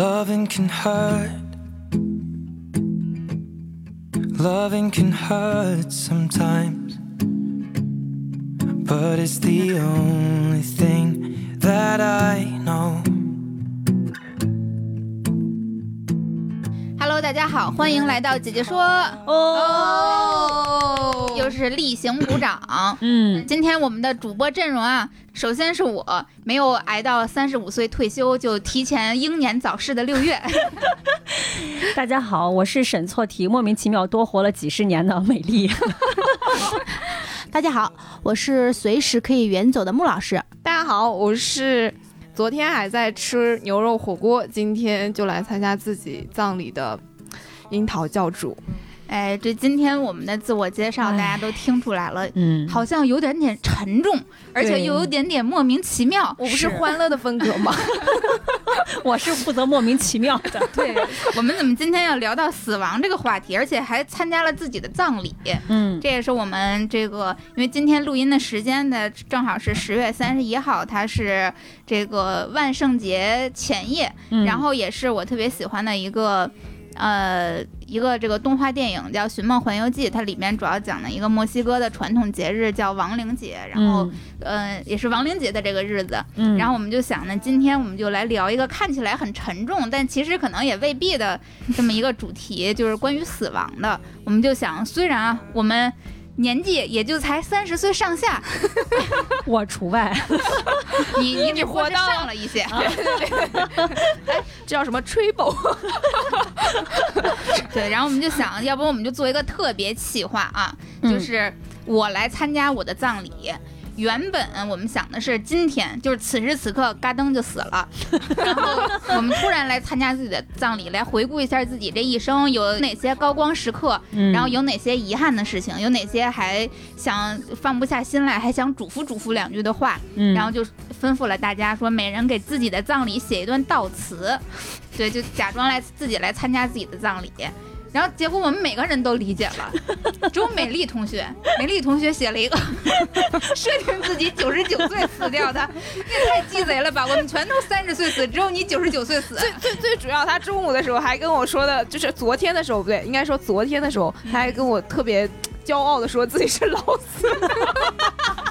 Loving can hurt. Loving can hurt sometimes. But it's the only thing that I know. Hello，大家好，欢迎来到姐姐说哦， 又是例行鼓掌。嗯，今天我们的主播阵容啊，首先是我没有挨到三十五岁退休就提前英年早逝的六月，大家好，我是审错题，莫名其妙多活了几十年的美丽。大家好，我是随时可以远走的穆老师。大家好，我是昨天还在吃牛肉火锅，今天就来参加自己葬礼的樱桃教主。哎，这今天我们的自我介绍哎大家都听出来了，嗯，好像有点点沉重，而且又有点点莫名其妙。我不是欢乐的风格吗？我是负责莫名其妙的。对，我们怎么今天要聊到死亡这个话题，而且还参加了自己的葬礼？嗯，这也是我们这个，因为今天录音的时间呢，正好是十月三十一号，它是这个万圣节前夜，嗯然后也是我特别喜欢的一个。呃，一个这个动画电影叫《寻梦环游记》，它里面主要讲的一个墨西哥的传统节日叫亡灵节，然后、呃也是亡灵节的这个日子，嗯，然后我们就想呢，今天我们就来聊一个看起来很沉重，但其实可能也未必的这么一个主题，就是关于死亡的。我们就想，虽然啊，我们年纪也就才三十岁上下，我除外。你你只活到上了一些，这叫什么 triple？对。然后我们就想，要不我们就做一个特别企划啊，嗯就是我来参加我的葬礼。原本我们想的是今天，就是此时此刻，嘎噔就死了，然后我们突然来参加自己的葬礼，来回顾一下自己这一生有哪些高光时刻，嗯。然后有哪些遗憾的事情，有哪些还想放不下心来，还想嘱咐嘱咐两句的话，嗯。然后就吩咐了大家说，每人给自己的葬礼写一段悼词，对，就假装来自己来参加自己的葬礼。然后结果我们每个人都理解了，只有美丽同学，美丽同学写了一个 设定自己九十九岁死掉的，你也太鸡贼了吧！我们全都三十岁死，只有你九十九岁死。最最最主要，他中午的时候还跟我说的，就是昨天的时候不对，应该说昨天的时候，他还跟我特别骄傲的说自己是老死。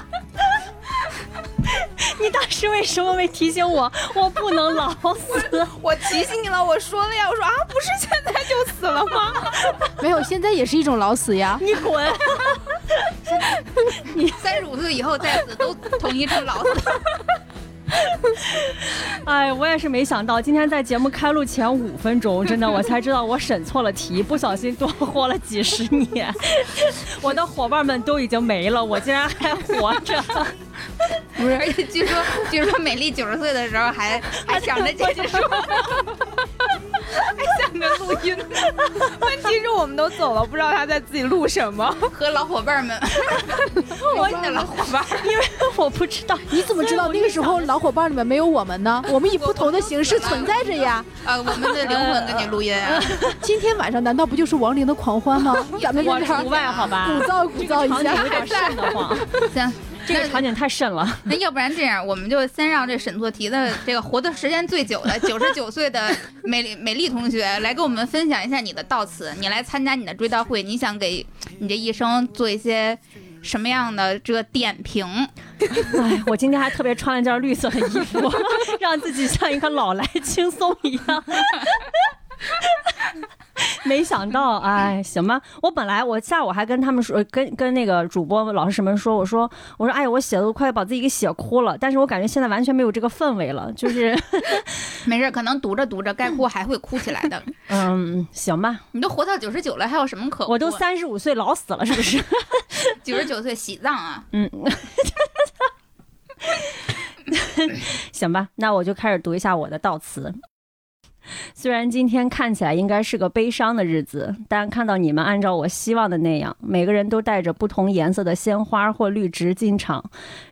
你当时为什么没提醒我？我不能老死。我提醒你了，我说了呀，我说啊，不是现在就死了吗？没有，现在也是一种老死呀。你滚！你 三十五岁以后再死都统一成老死。哎，我也是没想到，今天在节目开录前五分钟，真的我才知道我审错了题，不小心多活了几十年。我的伙伴们都已经没了，我竟然还活着。不是，而且据说，据说美丽九十岁的时候还 还想着姐姐说，还想着录音问题是我们都走了，不知道他在自己录什么。和老伙伴们，我的老伙伴，因为我不知道，你怎么知道那个时候老伙伴里面没有我们呢？我们以不同的形式存在着呀。啊，我们的灵魂跟你录音啊。今天晚上难道不就是亡灵的狂欢吗？咱们我除外，好吧？鼓噪鼓噪一下有。点瘆得慌，行，这个场景太深了。那要不然这样，我们就先让这审错题的这个活的时间最久的 九十九岁的美丽美丽同学来给我们分享一下你的悼词。你来参加你的追悼会，你想给你这一生做一些什么样的这个点评？哎，我今天还特别穿了件绿色的衣服，让自己像一个老来轻松一样。没想到，哎，行吧。我本来我下午还跟他们说，跟跟那个主播老师们说，我说我说，哎，我写的都快把自己给写哭了。但是我感觉现在完全没有这个氛围了，就是，没事，可能读着读着该哭还会哭起来的。嗯，行吧。你都活到九十九了，还有什么可哭？我都三十五岁老死了，是不是？九十九岁喜葬啊！嗯，行吧，那我就开始读一下我的悼词。虽然今天看起来应该是个悲伤的日子，但看到你们按照我希望的那样，每个人都带着不同颜色的鲜花或绿植进场，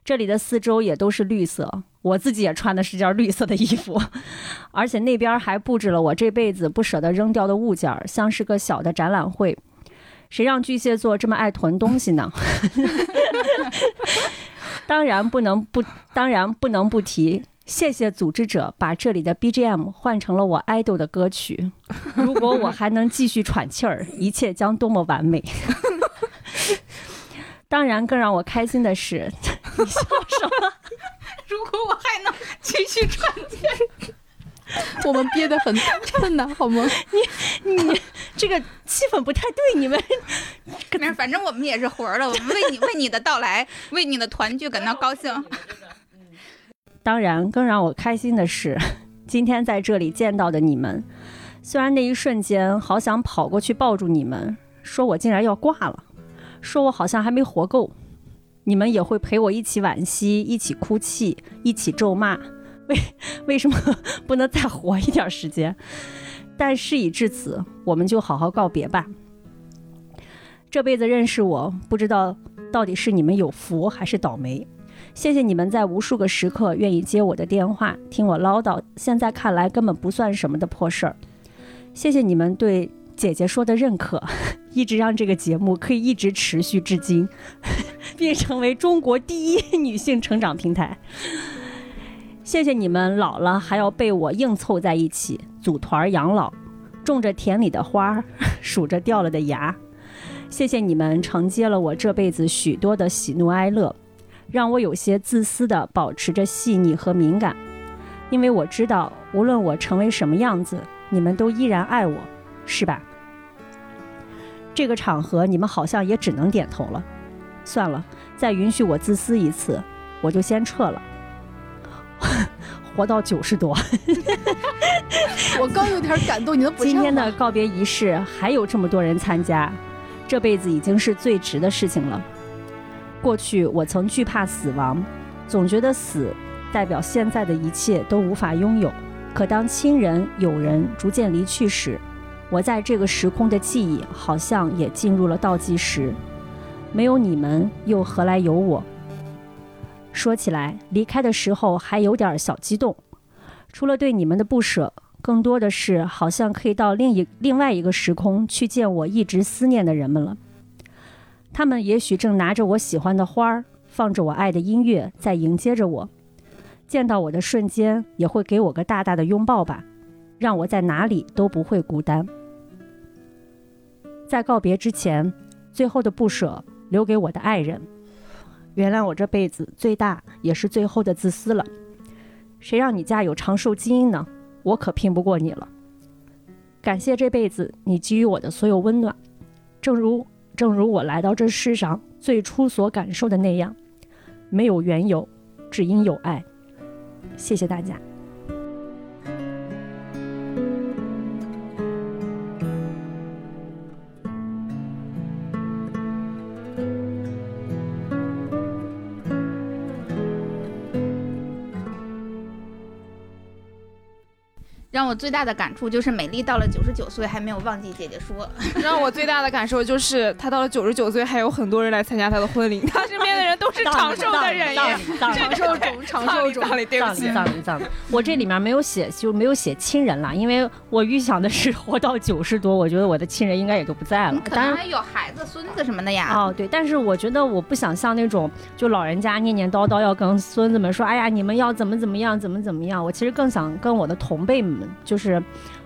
这里的四周也都是绿色。我自己也穿的是件绿色的衣服，而且那边还布置了我这辈子不舍得扔掉的物件，像是个小的展览会。谁让巨蟹座这么爱囤东西呢？当然不能不，当然不能不提。谢谢组织者把这里的 BGM 换成了我爱豆的歌曲。如果我还能继续喘气儿，一切将多么完美！当然，更让我开心的是，你笑什么？如果我还能继续喘气儿，我们憋得很困难，好吗？你你这个气氛不太对，你们没事，反正我们也是活儿的，我们为你为你的到来，为你的团聚感到高兴。当然，更让我开心的是，今天在这里见到的你们。虽然那一瞬间好想跑过去抱住你们，说我竟然要挂了，说我好像还没活够。你们也会陪我一起惋惜，一起哭泣，一起咒骂，为为什么不能再活一点时间？但事已至此，我们就好好告别吧。这辈子认识我，不知道到底是你们有福还是倒霉。谢谢你们在无数个时刻愿意接我的电话，听我唠叨，现在看来根本不算什么的破事儿。谢谢你们对姐姐说的认可，一直让这个节目可以一直持续至今，并成为中国第一女性成长平台。谢谢你们老了还要被我硬凑在一起组团养老，种着田里的花，数着掉了的牙。谢谢你们承接了我这辈子许多的喜怒哀乐。让我有些自私的保持着细腻和敏感，因为我知道，无论我成为什么样子，你们都依然爱我，是吧？这个场合你们好像也只能点头了。算了，再允许我自私一次，我就先撤了。活到九十多，我刚有点感动，你能不今天的告别仪式还有这么多人参加，这辈子已经是最值的事情了。过去我曾惧怕死亡，总觉得死代表现在的一切都无法拥有。可当亲人、友人逐渐离去时，我在这个时空的记忆好像也进入了倒计时。没有你们，又何来有我？说起来，离开的时候还有点小激动，除了对你们的不舍，更多的是好像可以到另一另外一个时空去见我一直思念的人们了。他们也许正拿着我喜欢的花儿，放着我爱的音乐，在迎接着我。见到我的瞬间，也会给我个大大的拥抱吧，让我在哪里都不会孤单。在告别之前，最后的不舍留给我的爱人，原谅我这辈子最大也是最后的自私了。谁让你家有长寿基因呢？我可拼不过你了。感谢这辈子你给予我的所有温暖，正如。正如我来到这世上最初所感受的那样，没有缘由，只因有爱。谢谢大家。让我最大的感触就是美丽到了九十九岁还没有忘记姐姐说。让我最大的感受就是她到了九十九岁还有很多人来参加她的婚礼，她身边的人都是长寿的人呀，长寿种，长寿种。对不起，葬礼葬礼。我这里面没有写，就没有写亲人了，因为我预想的是活到九十多，我觉得我的亲人应该也都不在了。可能还有孩子、孙子什么的呀。哦，对，但是我觉得我不想像那种就老人家念念叨叨要跟孙子们说，哎呀，你们要怎么怎么样，怎么怎么样。我其实更想跟我的同辈们。就是，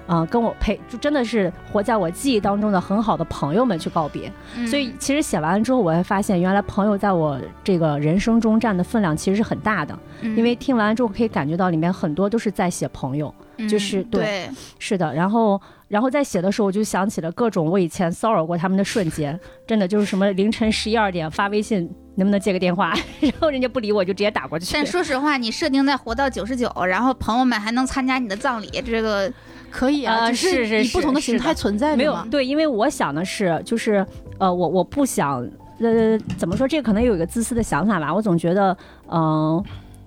呃，跟我陪，就真的是活在我记忆当中的很好的朋友们去告别。所以，其实写完了之后，我会发现，原来朋友在我这个人生中占的分量其实是很大的。因为听完之后，可以感觉到里面很多都是在写朋友，就是对，是的。然后，然后在写的时候，我就想起了各种我以前骚扰过他们的瞬间，真的就是什么凌晨十一二点发微信。能不能接个电话？然后人家不理我，就直接打过去。但说实话，你设定在活到九十九，然后朋友们还能参加你的葬礼，这个可以啊，是是以不同的形态存在没有对，因为我想的是，就是呃，我我不想呃，怎么说？这个可能有一个自私的想法吧。我总觉得，嗯，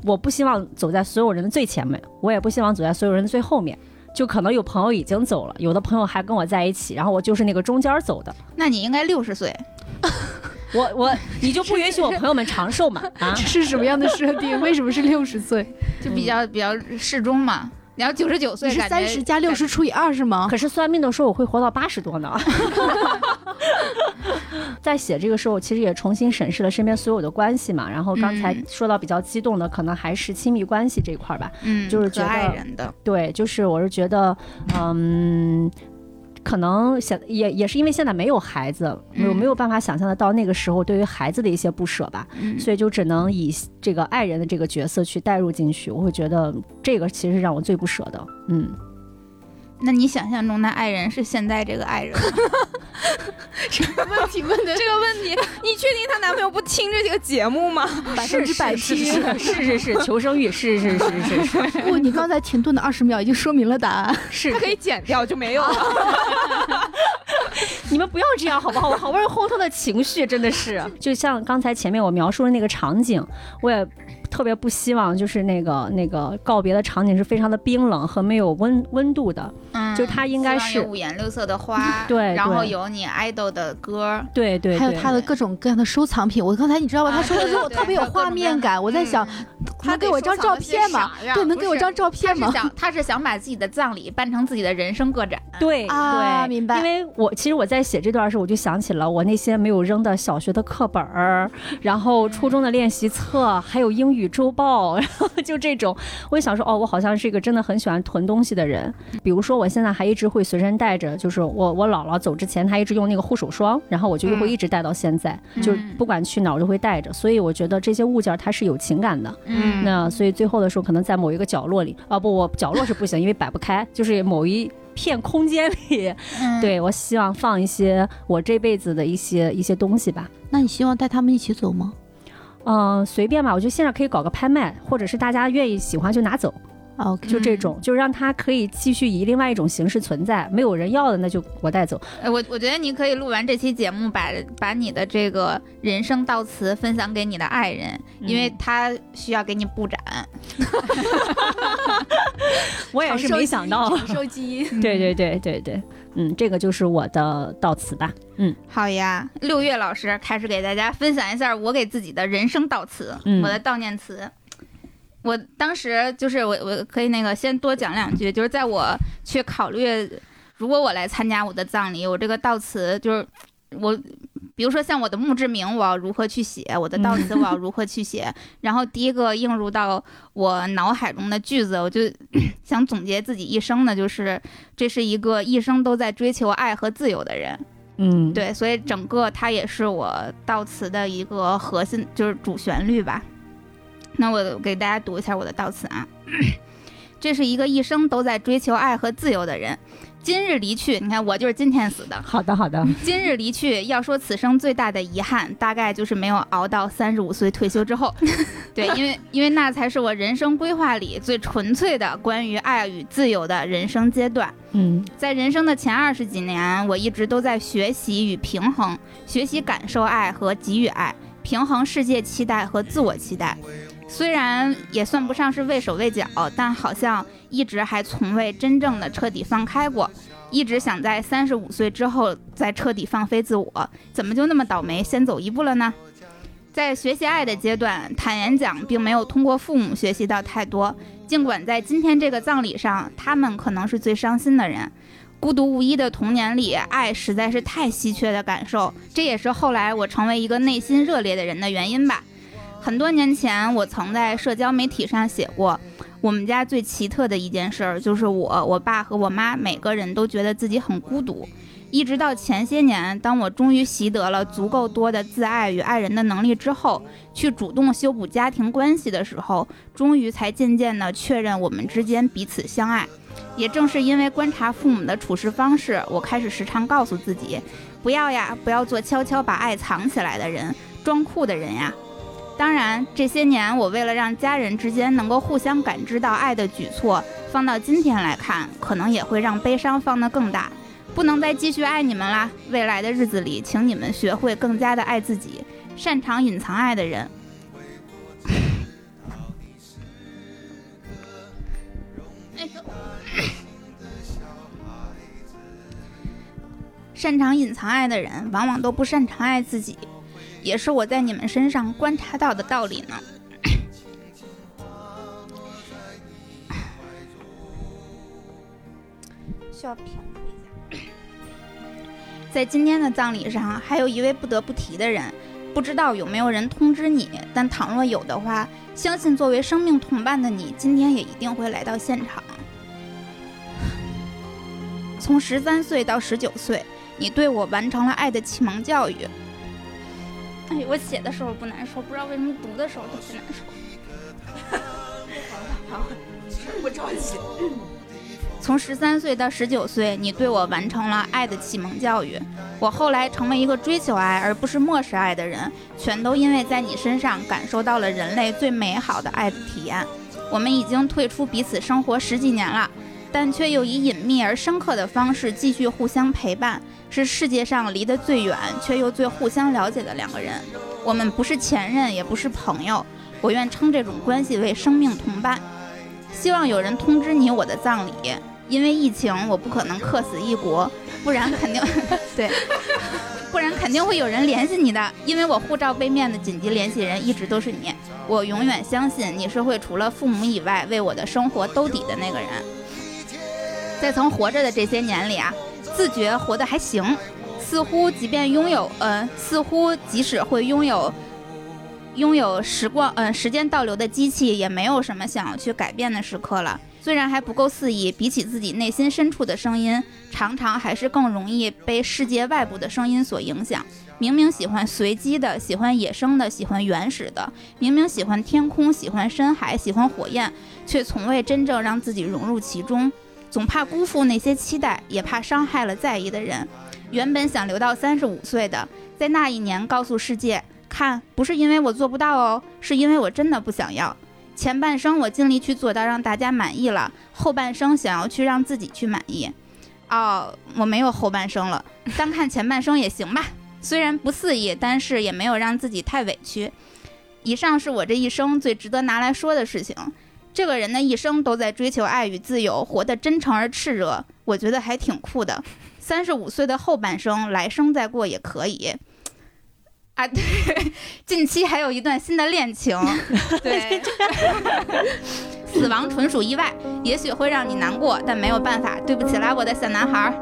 我不希望走在所有人的最前面，我也不希望走在所有人的最后面。就可能有朋友已经走了，有的朋友还跟我在一起，然后我就是那个中间走的。那你应该六十岁，我我你就不允许我朋友们长寿嘛？啊，是什么样的设定？为什么是六十岁？就比较比较适中嘛。你要九十九岁，你是三十加六十除以二是吗？可是算命的说我会活到八十多呢。在写这个时候，其实也重新审视了身边所有的关系嘛。然后刚才嗯说到比较激动的，可能还是亲密关系这一块儿吧。嗯，就是觉得爱人的，对，就是我是觉得，嗯。可能现也也是因为现在没有孩子，没有嗯没有办法想象得到那个时候对于孩子的一些不舍吧，嗯。所以就只能以这个爱人的这个角色去带入进去。我会觉得这个其实让我最不舍的，嗯，那你想象中的爱人是现在这个爱人吗？问题问的这个问题，你确定她男朋友不听这个节目吗？百分之百是听。是是是是求生欲，是是是是是不，你刚才停顿的二十秒已经说明了答案。是她可以剪掉就没有了。你们不要这样好不好？我好不容易烘托的情绪真的是，就像刚才前面我描述的那个场景，我也特别不希望就是那个那个告别的场景是非常的冰冷和没有温温度的。嗯，就它应该是五颜六色的花，对然后有你爱豆的歌，对对对，还有他的各种各样的收藏品，我刚才你知道吧？啊他说的时候特别有画面感，我在想，能给我张照片吗？对，能给我张照片吗？是想他是想把自己的葬礼办成自己的人生个展，对对，啊明白因为我其实我在写这段的时候，我就想起了我那些没有扔的小学的课本儿，然后初中的练习册，还有英语周报，然后就这种，我就想说，哦，我好像是一个真的很喜欢囤东西的人。比如说，我现在还一直会随身带着，就是我我姥姥走之前，她一直用那个护手霜，然后我就会嗯一直带到现在，就不管去哪儿我都会带着。所以我觉得这些物件儿它是有情感的。嗯那所以最后的时候，可能在某一个角落里，啊不，我角落是不行，因为摆不开，就是某一片空间里，嗯，对我希望放一些我这辈子的一些一些东西吧。那你希望带他们一起走吗？嗯、随便吧，我觉得现在可以搞个拍卖，或者是大家愿意喜欢就拿走，？OK，就这种，就让他可以继续以另外一种形式存在。没有人要的，那就我带走。呃我我觉得你可以录完这期节目，把把你的这个人生悼词分享给你的爱人，因为嗯他需要给你布展。我也是没想到。长寿基因。对对对对对，嗯，这个就是我的悼词吧。嗯，好呀，六月老师开始给大家分享一下我给自己的人生悼词，嗯我的悼念词。我当时就是我我可以那个先多讲两句，就是在我去考虑，如果我来参加我的葬礼，我这个悼词就是我。比如说像我的墓志铭，我要如何去写？我的悼词我要如何去写？然后第一个映入到我脑海中的句子，我就 想总结自己一生的，就是这是一个一生都在追求爱和自由的人。嗯，对，所以整个它也是我悼词的一个核心，就是主旋律吧。那我给大家读一下我的悼词啊，这是一个一生都在追求爱和自由的人，今日离去，你看我就是今天死的，好的好的，今日离去，要说此生最大的遗憾，大概就是没有熬到三十五岁退休之后。对，因为因为那才是我人生规划里最纯粹的关于爱与自由的人生阶段。嗯在人生的前二十几年，我一直都在学习与平衡，学习感受爱和给予爱，平衡世界期待和自我期待。虽然也算不上是畏手畏脚，但好像一直还从未真正的彻底放开过。一直想在三十五岁之后再彻底放飞自我，怎么就那么倒霉，先走一步了呢？在学习爱的阶段，坦言讲，并没有通过父母学习到太多。尽管在今天这个葬礼上，他们可能是最伤心的人。孤独无依的童年里，爱实在是太稀缺的感受，这也是后来我成为一个内心热烈的人的原因吧。很多年前，我曾在社交媒体上写过，我们家最奇特的一件事儿就是我、我爸和我妈每个人都觉得自己很孤独。一直到前些年，当我终于习得了足够多的自爱与爱人的能力之后，去主动修补家庭关系的时候，终于才渐渐地确认我们之间彼此相爱。也正是因为观察父母的处事方式，我开始时常告诉自己，不要呀，不要做悄悄把爱藏起来的人，装酷的人呀。当然，这些年我为了让家人之间能够互相感知到爱的举措，放到今天来看，可能也会让悲伤放得更大。不能再继续爱你们啦，未来的日子里，请你们学会更加的爱自己，擅长隐藏爱的人。擅长隐藏爱的人往往都不擅长爱自己。也是我在你们身上观察到的道理呢。需要平复一下。在今天的葬礼上，还有一位不得不提的人，不知道有没有人通知你，但倘若有的话，相信作为生命同伴的你，今天也一定会来到现场。从十三岁到十九岁，你对我完成了爱的启蒙教育。哎，我写的时候不难受，不知道为什么读的时候特别难受。不着急。从十三岁到十九岁，你对我完成了爱的启蒙教育。我后来成为一个追求爱而不是漠视爱的人，全都因为在你身上感受到了人类最美好的爱的体验。我们已经退出彼此生活十几年了，但却又以隐秘而深刻的方式继续互相陪伴，是世界上离得最远却又最互相了解的两个人。我们不是前任，也不是朋友，我愿称这种关系为生命同伴。希望有人通知你我的葬礼。因为疫情，我不可能客死异国，不然肯定 对，不然肯定会有人联系你的。因为我护照背面的紧急联系人一直都是你，我永远相信你是会除了父母以外为我的生活兜底的那个人。在曾活着的这些年里啊，自觉活得还行，似乎即便拥有，呃，似乎即使会拥有拥有时光，嗯，时间倒流的机器，也没有什么想要去改变的时刻了。虽然还不够肆意，比起自己内心深处的声音，常常还是更容易被世界外部的声音所影响。明明喜欢随机的，喜欢野生的，喜欢原始的；明明喜欢天空，喜欢深海，喜欢火焰，却从未真正让自己融入其中。总怕辜负那些期待，也怕伤害了在意的人。原本想留到三十五岁的，在那一年告诉世界：看，不是因为我做不到哦，是因为我真的不想要。前半生我尽力去做到让大家满意了，后半生想要去让自己去满意。哦，我没有后半生了，单看前半生也行吧。虽然不肆意，但是也没有让自己太委屈。以上是我这一生最值得拿来说的事情。这个人的一生都在追求爱与自由，活得真诚而炽热，我觉得还挺酷的。三十五岁的后半生，来生再过也可以。啊，对，近期还有一段新的恋情，对，死亡纯属意外，也许会让你难过，但没有办法，对不起啦，我的小男孩儿。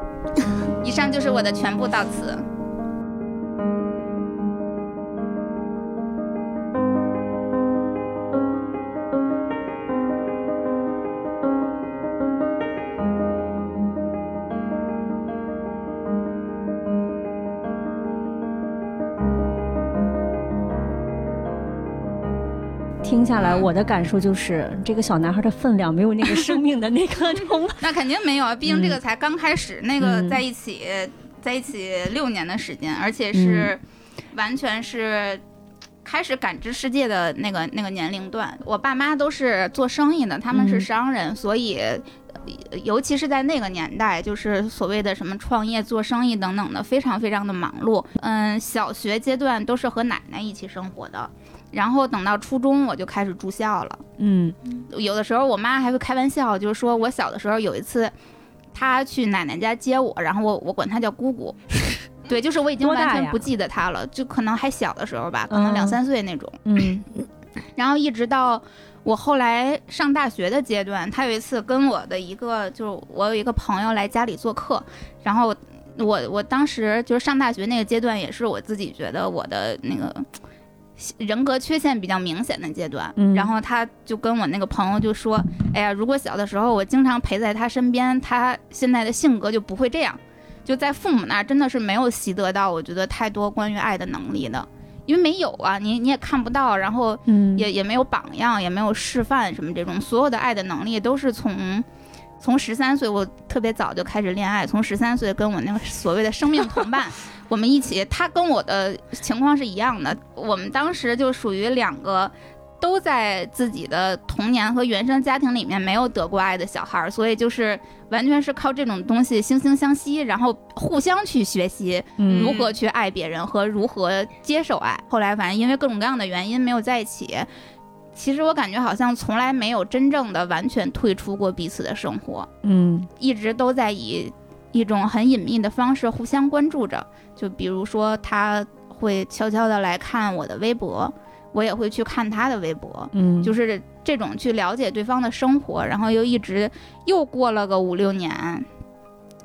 以上就是我的全部到此。听下来，我的感受就是，这个小男孩的分量没有那个生命的那个重。那肯定没有啊，毕竟这个才刚开始，那个嗯在一起，在一起六年的时间，而且是完全是开始感知世界的那个那个年龄段。我爸妈都是做生意的，他们是嗯商人，所以。呃尤其是在那个年代，就是所谓的什么创业、做生意等等的，非常非常的忙碌。嗯，小学阶段都是和奶奶一起生活的，然后等到初中我就开始住校了。嗯有的时候我妈还会开玩笑，就是说我小的时候有一次，她去奶奶家接我，然后我我管她叫姑姑，对，就是我已经完全不记得她了，就可能还小的时候吧，可能两嗯三岁那种。嗯然后一直到我后来上大学的阶段，他有一次跟我的一个，就是我有一个朋友来家里做客，然后我我当时就是上大学那个阶段，也是我自己觉得我的那个。人格缺陷比较明显的阶段，嗯然后他就跟我那个朋友就说：“哎呀，如果小的时候我经常陪在他身边，他现在的性格就不会这样。就在父母那儿真的是没有习得到，我觉得太多关于爱的能力的，因为没有啊，你你也看不到，然后嗯，也也没有榜样，也没有示范什么这种，所有的爱的能力都是从从十三岁，我特别早就开始恋爱，从十三岁跟我那个所谓的生命同伴，我们一起，他跟我的情况是一样的，我们当时就属于两个。都在自己的童年和原生家庭里面没有得过爱的小孩儿，所以就是完全是靠这种东西惺惺相惜，然后互相去学习，嗯如何去爱别人和如何接受爱。后来反正因为各种各样的原因没有在一起。其实我感觉好像从来没有真正的完全退出过彼此的生活，嗯一直都在以一种很隐秘的方式互相关注着。就比如说，他会悄悄的来看我的微博，我也会去看他的微博，嗯，就是这种去了解对方的生活，然后又一直又过了个五六年，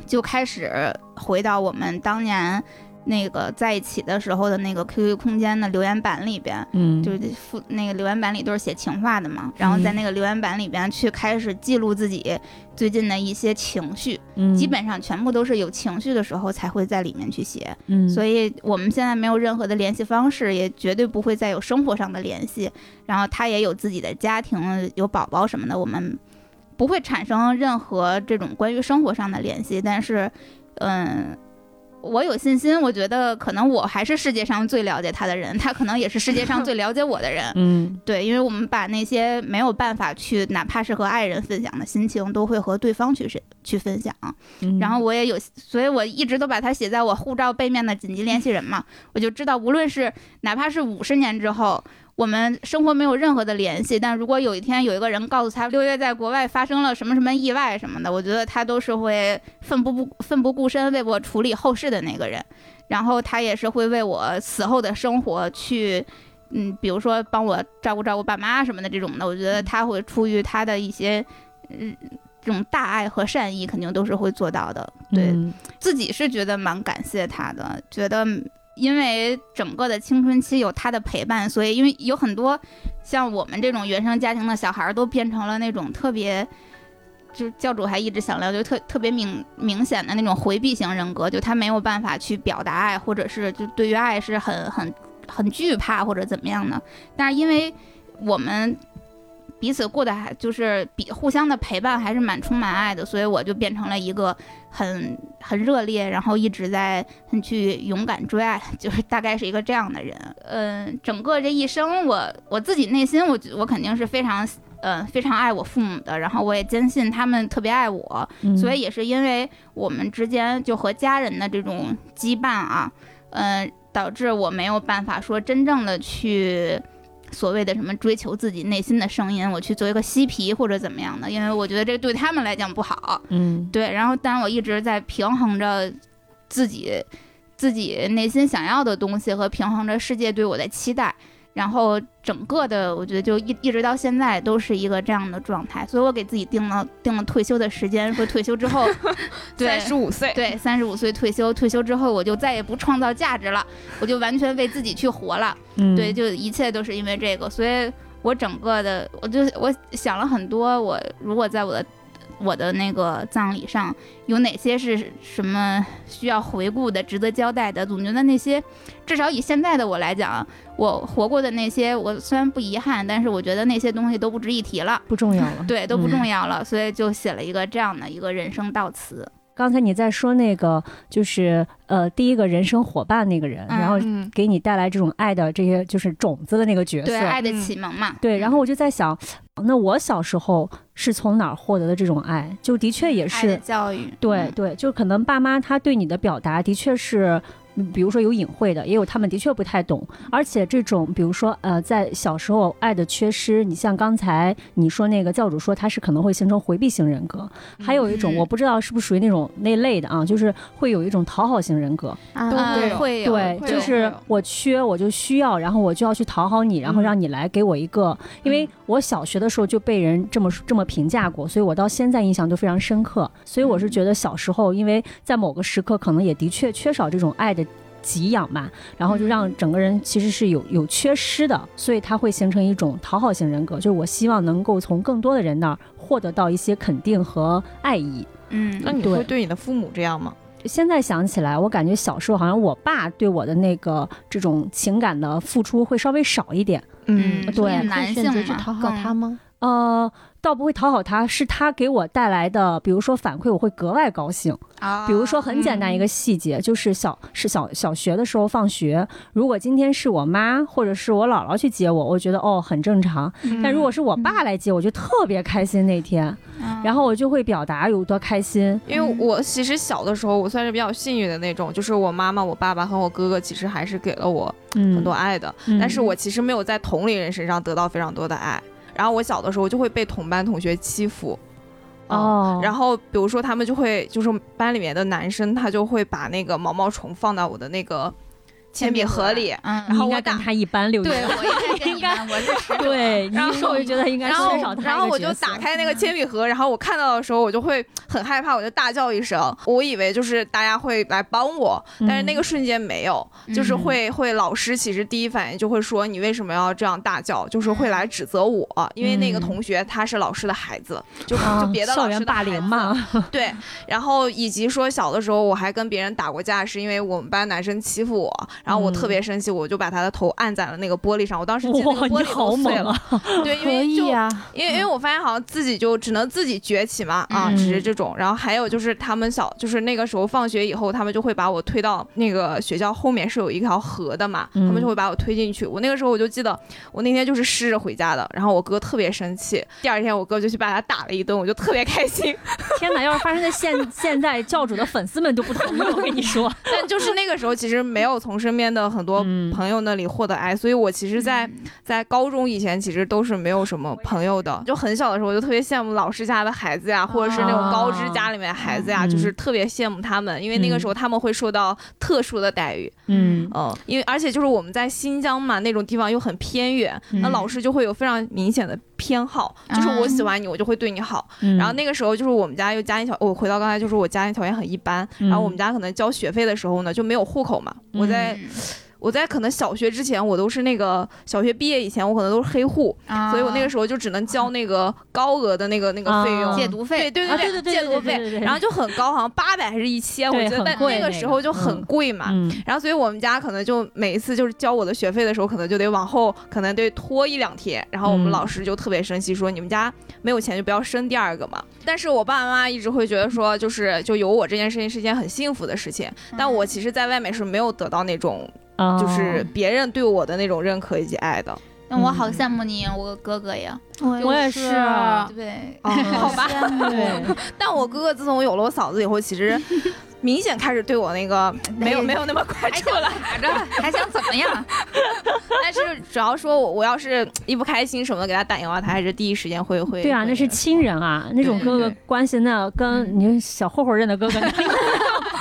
就开始回到我们当年那个在一起的时候的那个 QQ 空间的留言板里边，嗯，就是附那个留言板里都是写情话的嘛，然后在那个留言板里边去开始记录自己最近的一些情绪，嗯基本上全部都是有情绪的时候才会在里面去写。嗯，所以以我们现在没有任何的联系方式，也绝对不会再有生活上的联系。然后他也有自己的家庭，有宝宝什么的，我们不会产生任何这种关于生活上的联系。但是，嗯。我有信心，我觉得可能我还是世界上最了解他的人，他可能也是世界上最了解我的人。嗯对，因为我们把那些没有办法去，哪怕是和爱人分享的心情，都会和对方去是去分享。嗯，然后我也有，所以我一直都把它写在我护照背面的紧急联系人嘛，我就知道，无论是哪怕是五十年之后，我们生活没有任何的联系，但如果有一天有一个人告诉他六月在国外发生了什么什么意外什么的，我觉得他都是会奋不不奋不顾身为我处理后事的那个人，然后他也是会为我死后的生活去。嗯，比如说帮我照顾照顾爸妈什么的这种的，我觉得他会出于他的一些，嗯，这种大爱和善意，肯定都是会做到的。对，嗯自己是觉得蛮感谢他的，觉得因为整个的青春期有他的陪伴，所以因为有很多像我们这种原生家庭的小孩都变成了那种特别。就教主还一直想聊，就特特别明明显的那种回避型人格，就他没有办法去表达爱，或者是就对于爱是很很很惧怕或者怎么样的。但是因为我们彼此过得还就是比互相的陪伴还是蛮充满爱的，所以我就变成了一个很很热烈，然后一直在很去勇敢追爱，就是大概是一个这样的人。嗯、整个这一生我我自己内心我觉我肯定是非常。嗯，非常爱我父母的，然后我也坚信他们特别爱我，嗯所以也是因为我们之间就和家人的这种羁绊啊，嗯、导致我没有办法说真正的去所谓的什么追求自己内心的声音，我去做一个嬉皮或者怎么样的，因为我觉得这对他们来讲不好。嗯对，然后但是我一直在平衡着自己自己内心想要的东西和平衡着世界对我的期待。然后整个的，我觉得就一一直到现在都是一个这样的状态，所以我给自己定了定了退休的时间，说退休之后，对三十五岁，对，三十五岁退休，退休之后我就再也不创造价值了，我就完全为自己去活了。嗯对，就一切都是因为这个，所以我整个的，我就我想了很多，我如果在我的我的那个葬礼上有哪些是什么需要回顾的、值得交代的，总觉得那些至少以现在的我来讲，我活过的那些，我虽然不遗憾，但是我觉得那些东西都不值一提了。不重要了。对，都不嗯重要了，所以就写了一个这样的一个人生悼词。刚才你在说那个，就是呃，第一个人生伙伴那个人，嗯然后嗯，给你带来这种爱的这些就是种子的那个角色。对，爱的嗯启蒙嘛。对，然后我就在想，那我小时候是从哪儿获得的这种爱？就的确也爱的是，教育，嗯对对，就可能爸妈他对你的表达的确是。嗯比如说有隐晦的，也有他们的确不太懂，而且这种比如说呃，在小时候爱的缺失，你像刚才你说那个教主说他是可能会形成回避型人格，还有一种嗯我不知道是不是属于那种那类的啊，就是会有一种讨好型人格，啊。都会对，会有会就是我缺我就需要，然后我就要去讨好你，然后嗯让你来给我一个，因为我小学的时候就被人这么这么评价过，所以我到现在印象都非常深刻。所以我是觉得小时候，因为在某个时刻可能也的确缺少这种爱的。给养吧，然后就让整个人其实是有有缺失的，所以他会形成一种讨好型人格，就是我希望能够从更多的人那儿获得到一些肯定和爱意。嗯，那你会对你的父母这样吗？现在想起来，我感觉小时候好像我爸对我的那个这种情感的付出会稍微少一点。嗯，对所以会选男性嘛，择去讨好他吗？呃，倒不会讨好他，是他给我带来的，比如说反馈，我会格外高兴。啊比如说很简单一个细节，就是小是小小学的时候放学，如果今天是我妈或者是我姥姥去接我，我觉得哦很正常。嗯但如果是我爸来接我，就特别开心那天，嗯然后我就会表达有多开心。因为我其实小的时候，我算是比较幸运的那种，就是我妈妈、我爸爸和我哥哥其实还是给了我嗯，很多爱的，嗯但是我其实没有在同龄人身上得到非常多的爱。然后我小的时候就会被同班同学欺负，哦，然后比如说他们就会就是班里面的男生，他就会把那个毛毛虫放到我的那个铅笔盒里，嗯，然后我打他一般六对月。我应该跟你们，我是。对，你然一说我就觉得应该然后缺少他然后我就打开那个铅笔盒，然后我看到的时候，我就会很害怕，我就大叫一声。我以为就是大家会来帮我，但是那个瞬间没有，就是嗯会会老师其实第一反应就会说你为什么要这样大叫，就是会来指责我，因为那个嗯。同学他是老师的孩子，就啊就别的校老师霸凌嘛，对，然后以及说小的时候我还跟别人打过架，是因为我们班男生欺负我，然后我特别生气，我就把他的头按在了那个玻璃上，我当时记得那个玻璃都碎了。啊！对，因可为就因为因为我发现好像自己就只能自己崛起嘛，啊，嗯只是这种。然后还有就是他们小，就是那个时候放学以后，他们就会把我推到那个学校后面是有一条河的嘛，嗯他们就会把我推进去。我那个时候我就记得，我那天就是湿着回家的，然后我哥特别生气，第二天我哥就去把他打了一顿，我就特别开心。天哪，要是发生在现现在，教主的粉丝们都不同意。我跟你说，但就是那个时候其实没有从身边的很多嗯。朋友那里获得爱，所以我其实在，在高中以前其实都是没有什么朋友的。就很小的时候，我就特别羡慕老师家的孩子呀，或者是那种高知家里面的孩子呀，嗯。就是特别羡慕他们，因为那个时候他们会受到特殊的待遇。嗯，嗯，因为而且就是我们在新疆嘛，那种地方又很偏远，嗯。那老师就会有非常明显的偏好，就是我喜欢你，我就会对你好。嗯。然后那个时候就是我们家又家庭条，我回到刚才就是我家庭条件很一般，嗯。然后我们家可能交学费的时候呢就没有户口嘛，我在嗯我在可能小学之前我都是那个小学毕业以前我可能都是黑户，啊所以我那个时候就只能交那个高额的那个那个费用。啊戒毒费，对对啊对对对戒毒费然后就很高，好像八百还是一千，我觉得那那个时候就很嗯贵嘛。嗯然后，所以我们家可能就每一次就是交我的学费的时候，可能就得往后，可能得拖一两天。然后我们嗯老师就特别生气，说你们家没有钱就不要生第二个嘛。但是我爸爸妈妈一直会觉得说，就是就有我这件事情是一件很幸福的事情。但我其实在外面是没有得到那种哦就是别人对我的那种认可以及爱的。那我好羡慕你，我哥哥呀。我也是啊对，哦 好吧羡慕 对，但我哥哥自从我有了我嫂子以后，其实明显开始对我那个没有没有那么关还注了。想着，还想怎么样？但是主要说我我要是一不开心什么的给他打电话，他还是第一时间会会。对啊，那是亲人啊，那种哥哥关系那跟你小混混认的哥哥，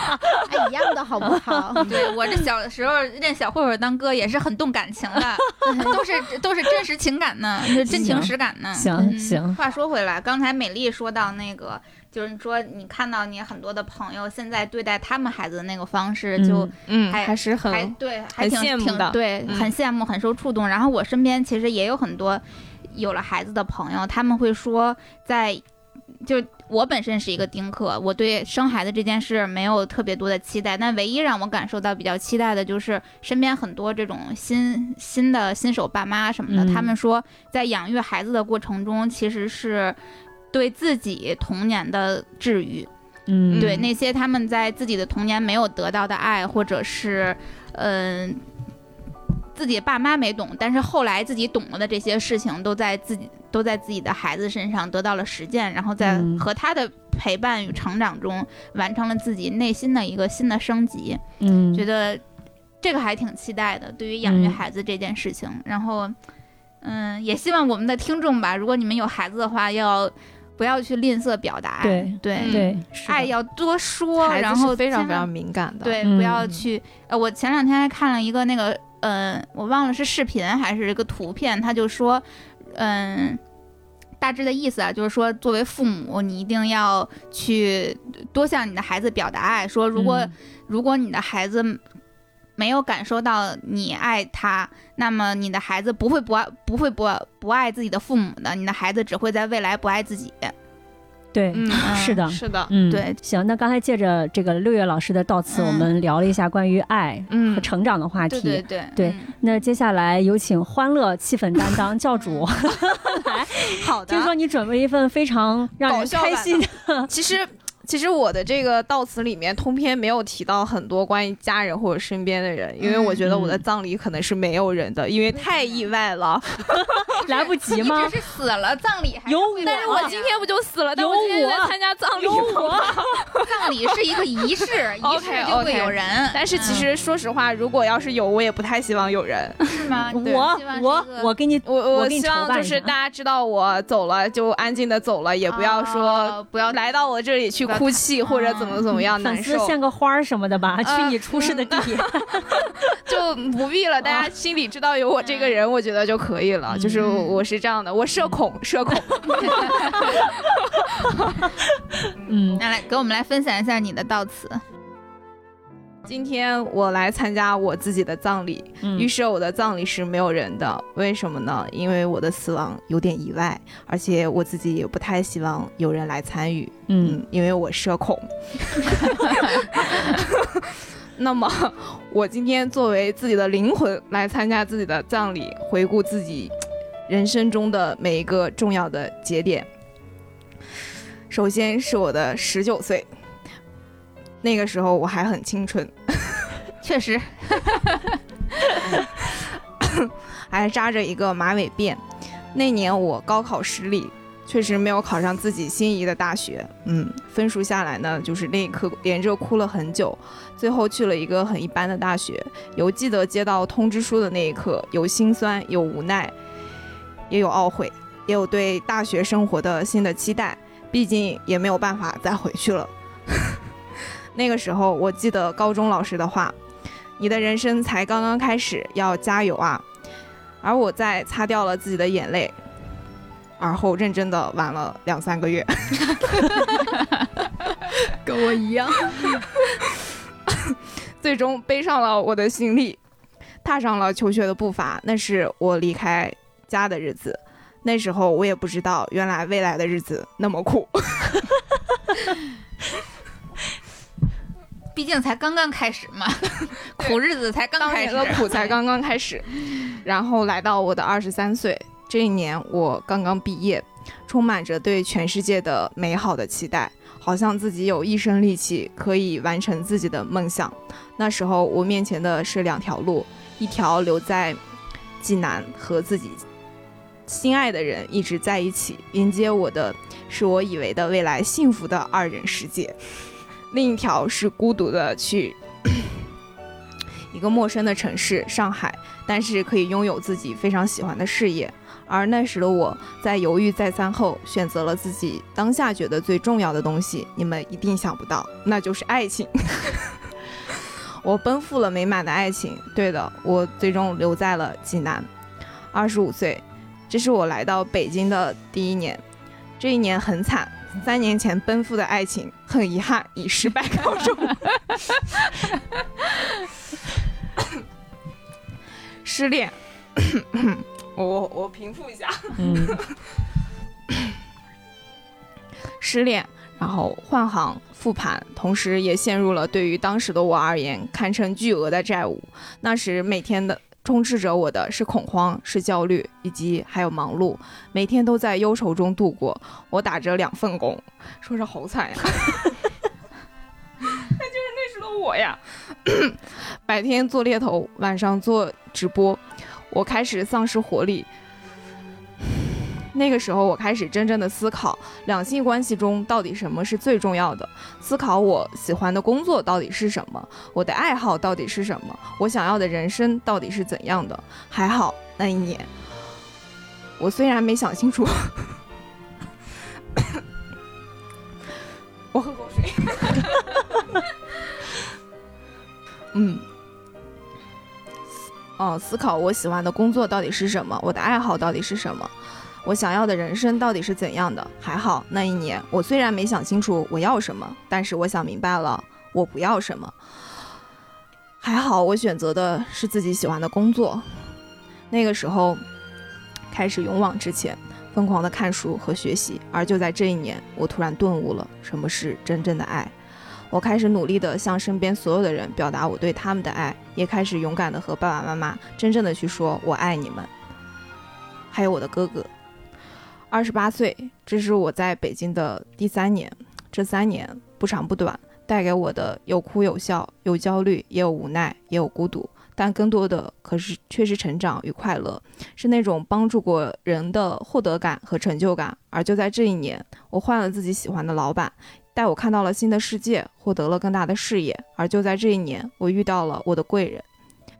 哎一样的好不好？对我这小时候认小混混当哥也是很动感情的，都是都是真实情感呢，是真情实感呢。行嗯行话说回来，刚才美丽说到那个，就是说你看到你很多的朋友现在对待他们孩子的那个方式，就嗯嗯还还是很还对，还挺挺羡慕的对，嗯很羡慕，很受触动。然后我身边其实也有很多有了孩子的朋友，他们会说在。就我本身是一个丁克，我对生孩子这件事没有特别多的期待，但唯一让我感受到比较期待的就是身边很多这种新新的新手爸妈什么的，嗯他们说在养育孩子的过程中，其实是对自己童年的治愈，嗯。对那些他们在自己的童年没有得到的爱，或者是嗯、自己爸妈没懂，但是后来自己懂了的这些事情，都在自己都在自己的孩子身上得到了实践，然后在嗯和他的陪伴与成长中，完成了自己内心的一个新的升级，嗯觉得这个还挺期待的。对于养育嗯孩子这件事情，然后嗯，也希望我们的听众吧，如果你们有孩子的话，要不要去吝啬表达爱，对对嗯对爱要多说，然后非常非常敏感的。对，嗯不要去。呃，我前两天还看了一个那个，呃，我忘了是视频还是一个图片，他就说，嗯、大致的意思啊，就是说，作为父母，你一定要去多向你的孩子表达爱。说，如果、嗯如果你的孩子没有感受到你爱他，那么你的孩子不会不爱，不会不不爱自己的父母的，你的孩子只会在未来不爱自己。对，嗯，是的，是的，嗯，对，行，那刚才借着这个六月老师的悼词，嗯我们聊了一下关于爱嗯和成长的话题。对对对对嗯那接下来有请欢乐气氛担当教主 来。好的。听说你准备了一份非常让人开心的，其实其实我的这个悼词里面通篇没有提到很多关于家人或者身边的人，因为我觉得我的葬礼可能是没有人的，因为太意外了。来不及吗是死了，葬礼还有会但是我今天不就死了？但有我今天在我参加葬礼有我？葬礼是一个仪式，仪式就会有人。但是其实说实话，如果要是有，我也不太希望有人。嗯是吗？对我我我给你我我希望就是大家知道我走了就安静的走了，也不要说哦不要来到我这里去哭泣或者怎么怎么样难粉丝受，献个花儿什么的吧，去呃你出事的地。就不必了。大家心里知道有我这个人，我觉得就可以了。就是嗯我是这样的，我社恐，社恐。嗯，那来给我们来分享一下你的悼词。今天我来参加我自己的葬礼，嗯于是我的葬礼是没有人的，为什么呢？因为我的死亡有点意外，而且我自己也不太希望有人来参与，嗯嗯，因为我社恐。那么，我今天作为自己的灵魂来参加自己的葬礼，回顾自己人生中的每一个重要的节点。首先是我的十九岁，那个时候我还很青春，确实，还扎着一个马尾辫。那年我高考失利，确实没有考上自己心仪的大学。嗯，分数下来呢，就是那一刻连着哭了很久。最后去了一个很一般的大学。有记得接到通知书的那一刻，有心酸，有无奈，也有懊悔，也有对大学生活的新的期待。毕竟也没有办法再回去了。那个时候，我记得高中老师的话：“你的人生才刚刚开始，要加油啊！”而我在擦掉了自己的眼泪，而后认真的玩了两三个月，跟我一样，最终背上了我的行李，踏上了求学的步伐。那是我离开家的日子，那时候我也不知道，原来未来的日子那么苦。毕竟才刚刚开始嘛，苦日子才刚开始，当年的苦才刚刚开始，然后来到我的二十三岁这一年，我刚刚毕业，充满着对全世界的美好的期待，好像自己有一身力气可以完成自己的梦想。那时候我面前的是两条路，一条留在济南和自己心爱的人一直在一起，迎接我的是我以为的未来幸福的二人世界。另一条是孤独的去 一个陌生的城市上海，但是可以拥有自己非常喜欢的事业。而那时的我在犹豫再三后，选择了自己当下觉得最重要的东西。你们一定想不到，那就是爱情。我奔赴了美满的爱情，对的，我最终留在了济南。二十五岁，这是我来到北京的第一年，这一年很惨。三年前奔赴的爱情，很遗憾以失败告终。失恋，我我我平复一下。嗯 失恋，然后换行复盘，同时也陷入了对于当时的我而言堪称巨额的债务。那时每天的充斥着我的是恐慌、是焦虑，以及还有忙碌，每天都在忧愁中度过。我打着两份工，说是好惨呀。那就是那时的我呀，白天做猎头，晚上做直播，我开始丧失活力。那个时候，我开始真正的思考两性关系中到底什么是最重要的，思考我喜欢的工作到底是什么，我的爱好到底是什么，我想要的人生到底是怎样的。还好那一年，我虽然没想清楚，我喝口水。嗯，哦，思考我喜欢的工作到底是什么，我的爱好到底是什么。我想要的人生到底是怎样的？还好那一年，我虽然没想清楚我要什么，但是我想明白了我不要什么。还好我选择的是自己喜欢的工作。那个时候，开始勇往直前，疯狂的看书和学习。而就在这一年，我突然顿悟了什么是真正的爱。我开始努力的向身边所有的人表达我对他们的爱，也开始勇敢的和爸爸妈妈真正的去说我爱你们，还有我的哥哥。二十八岁，这是我在北京的第三年。这三年，不长不短，带给我的有哭有笑，有焦虑，也有无奈，也有孤独。但更多的可是却是成长与快乐，是那种帮助过人的获得感和成就感。而就在这一年，我换了自己喜欢的老板，带我看到了新的世界，获得了更大的视野。而就在这一年，我遇到了我的贵人，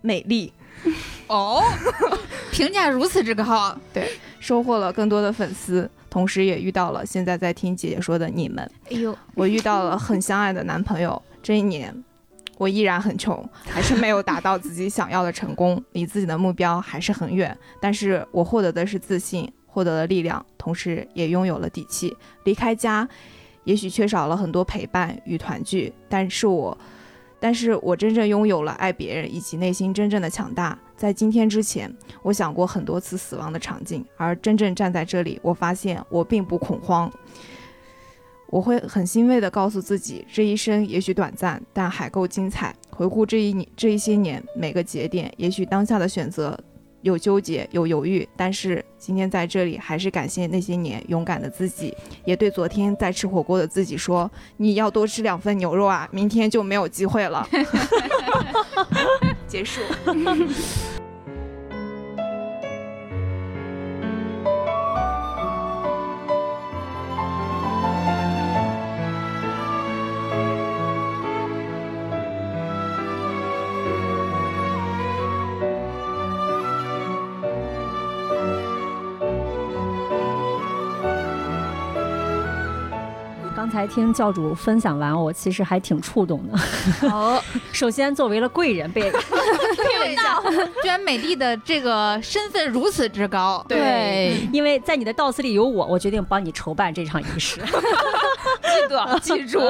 美丽，哦，评价如此之高，对收获了更多的粉丝，同时也遇到了现在在听姐姐说的你们。哎呦，我遇到了很相爱的男朋友，这一年。我依然很穷，还是没有达到自己想要的成功，离自己的目标还是很远。但是我获得的是自信，获得了力量，同时也拥有了底气。离开家，也许缺少了很多陪伴与团聚，但是我，但是我真正拥有了爱别人以及内心真正的强大。在今天之前，我想过很多次死亡的场景，而真正站在这里，我发现我并不恐慌。我会很欣慰地告诉自己，这一生也许短暂，但还够精彩。回顾这一年、这一些年每个节点，也许当下的选择有纠结、有犹豫，但是今天在这里，还是感谢那些年勇敢的自己，也对昨天在吃火锅的自己说：“你要多吃两份牛肉啊，明天就没有机会了。”结束。才听教主分享完，我其实还挺触动的。哦，首先，作为了贵人被听 到，居然美丽的这个身份如此之高，对，因为在你的悼词里有我，我决定帮你筹办这场仪式。记得记住，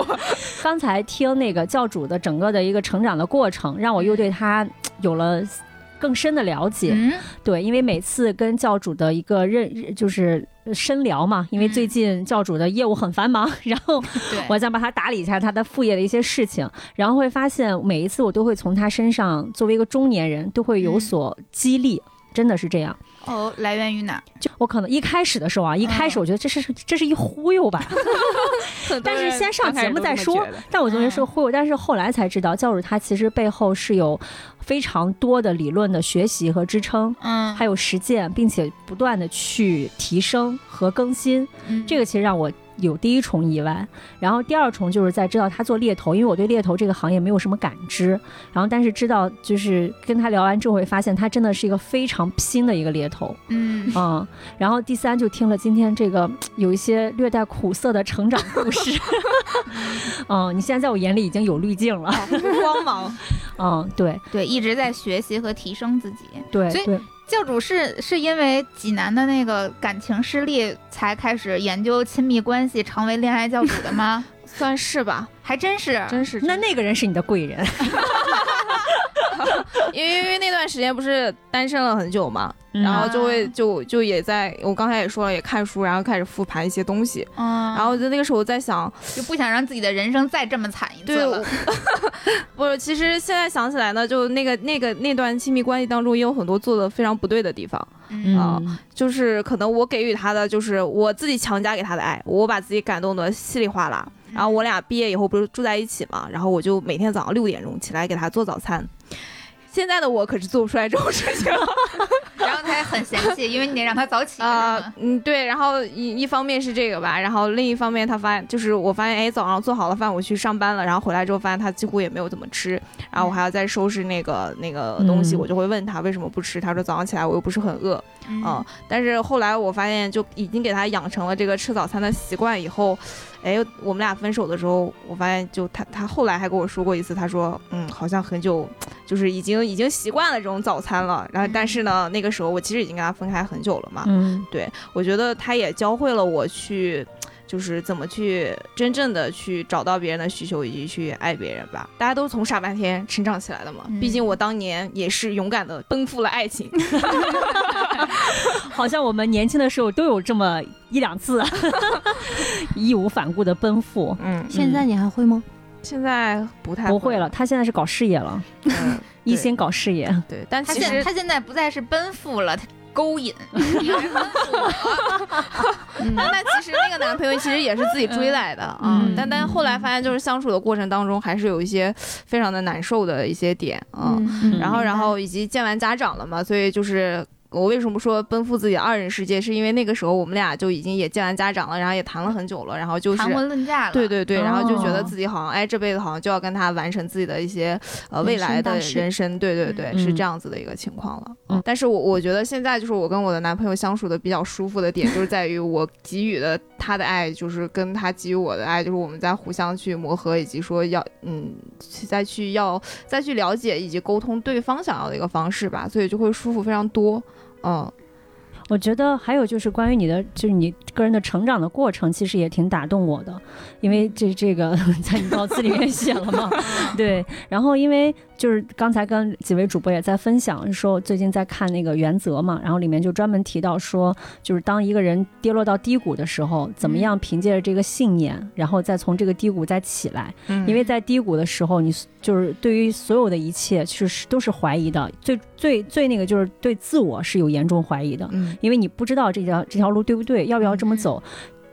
刚才听那个教主的整个的一个成长的过程，让我又对他有了更深的了解。嗯，对，因为每次跟教主的一个认就是深聊嘛，因为最近教主的业务很繁忙，然后，我想帮他打理一下他的副业的一些事情，然后会发现每一次我都会从他身上，作为一个中年人，都会有所激励。真的是这样，哦，来源于哪？就我可能一开始的时候啊，一开始我觉得这是这是一忽悠吧，但是先上节目再说。但我觉得是忽悠，但是后来才知道，教主他其实背后是有非常多的理论的学习和支撑，嗯，还有实践，并且不断的去提升和更新。嗯这个其实让我有第一重意外，然后第二重就是在知道他做猎头，因为我对猎头这个行业没有什么感知，然后但是知道就是跟他聊完之后会发现他真的是一个非常拼的一个猎头，嗯，嗯，然后第三就听了今天这个有一些略带苦涩的成长故事，嗯，你现在在我眼里已经有滤镜了，光芒。嗯，对。对，一直在学习和提升自己。所以对对，教主是是因为济南的那个感情失利，才开始研究亲密关系，成为恋爱教主的吗？算是吧，还真是，真是。那那个人是你的贵人，因为因为那段时间不是单身了很久嘛，嗯然后就会就就也在我刚才也说了，也看书，然后开始复盘一些东西，嗯，然后就那个时候在想，就不想让自己的人生再这么惨一次对，了我。不，其实现在想起来呢，就那个那个那段亲密关系当中，也有很多做的非常不对的地方。嗯啊嗯就是可能我给予他的，就是我自己强加给他的爱，我把自己感动的稀里哗啦。然后我俩毕业以后不是住在一起嘛，然后我就每天早上六点钟起来给他做早餐。现在的我可是做不出来这种事情了 然后他还很嫌弃，因为你得让他早起 啊、嗯，对。然后一一方面是这个吧，然后另一方面他发现，就是我发现，哎，早上做好了饭我去上班了，然后回来之后发现他几乎也没有怎么吃，然后我还要再收拾那个那个东西，嗯我就会问他为什么不吃，他说早上起来我又不是很饿，嗯嗯，但是后来我发现，就已经给他养成了这个吃早餐的习惯以后，哎，我们俩分手的时候，我发现就他他后来还跟我说过一次，他说，嗯，好像很久，就是已经已经习惯了这种早餐了。然后但是呢，那个时候我其实已经跟他分开很久了嘛，嗯对我觉得他也教会了我去。就是怎么去真正的去找到别人的需求，以及去爱别人吧。大家都从傻半天成长起来的嘛。嗯毕竟我当年也是勇敢的奔赴了爱情。好像我们年轻的时候都有这么一两次 义无反顾的奔赴。嗯，现在你还会吗？现在不太不会了，他现在是搞事业了，嗯一心搞事业。对，但他其实现他现在不再是奔赴了，他勾引，你来吩咐我。但但其实那个男朋友其实也是自己追来的啊、嗯但但后来发现就是相处的过程当中还是有一些非常的难受的一些点啊、嗯然后然后以及见完家长了嘛，所以就是。我为什么说奔赴自己的二人世界？是因为那个时候我们俩就已经也见完家长了，然后也谈了很久了，然后就是谈婚论嫁了，对对对，然后就觉得哦自己好像哎这辈子好像就要跟他完成自己的一些呃未来的人生，对对对，嗯是这样子的一个情况了。嗯但是我我觉得现在就是我跟我的男朋友相处的比较舒服的点，就是在于我给予的他的爱，就是跟他给予我的爱，就是我们在互相去磨合，以及说要嗯再去要再去了解以及沟通对方想要的一个方式吧，所以就会舒服非常多。嗯，我觉得还有就是关于你的，就是你个人的成长的过程，其实也挺打动我的，因为这这个 在你稿子里面写了嘛，对。然后因为就是刚才跟几位主播也在分享，说最近在看那个《原则》嘛，然后里面就专门提到说，就是当一个人跌落到低谷的时候，怎么样凭借着这个信念，然后再从这个低谷再起来。因为在低谷的时候，你就是对于所有的一切其实都是怀疑的，最最最那个就是对自我是有严重怀疑的。嗯。因为你不知道这条这条路对不对，要不要这么走。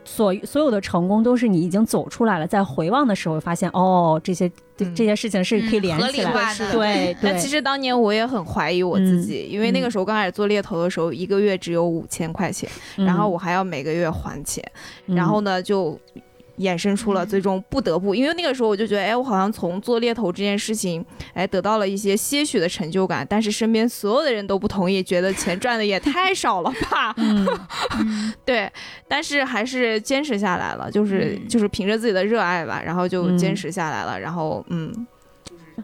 所所有的成功都是你已经走出来了，在回望的时候发现，哦，这些这些事情是可以连起来。的。理的，对对，但其实当年我也很怀疑我自己，因为那个时候刚开始做猎头的时候，一个月只有五千块钱，然后我还要每个月还钱，嗯。然后呢就衍生出了最终不得不，因为那个时候我就觉得，哎，我好像从做猎头这件事情，哎，得到了一些些许的成就感，但是身边所有的人都不同意，觉得钱赚的也太少了吧？嗯嗯。对，但是还是坚持下来了，就是、嗯。就是凭着自己的热爱吧，然后就嗯。坚持下来了，然后嗯。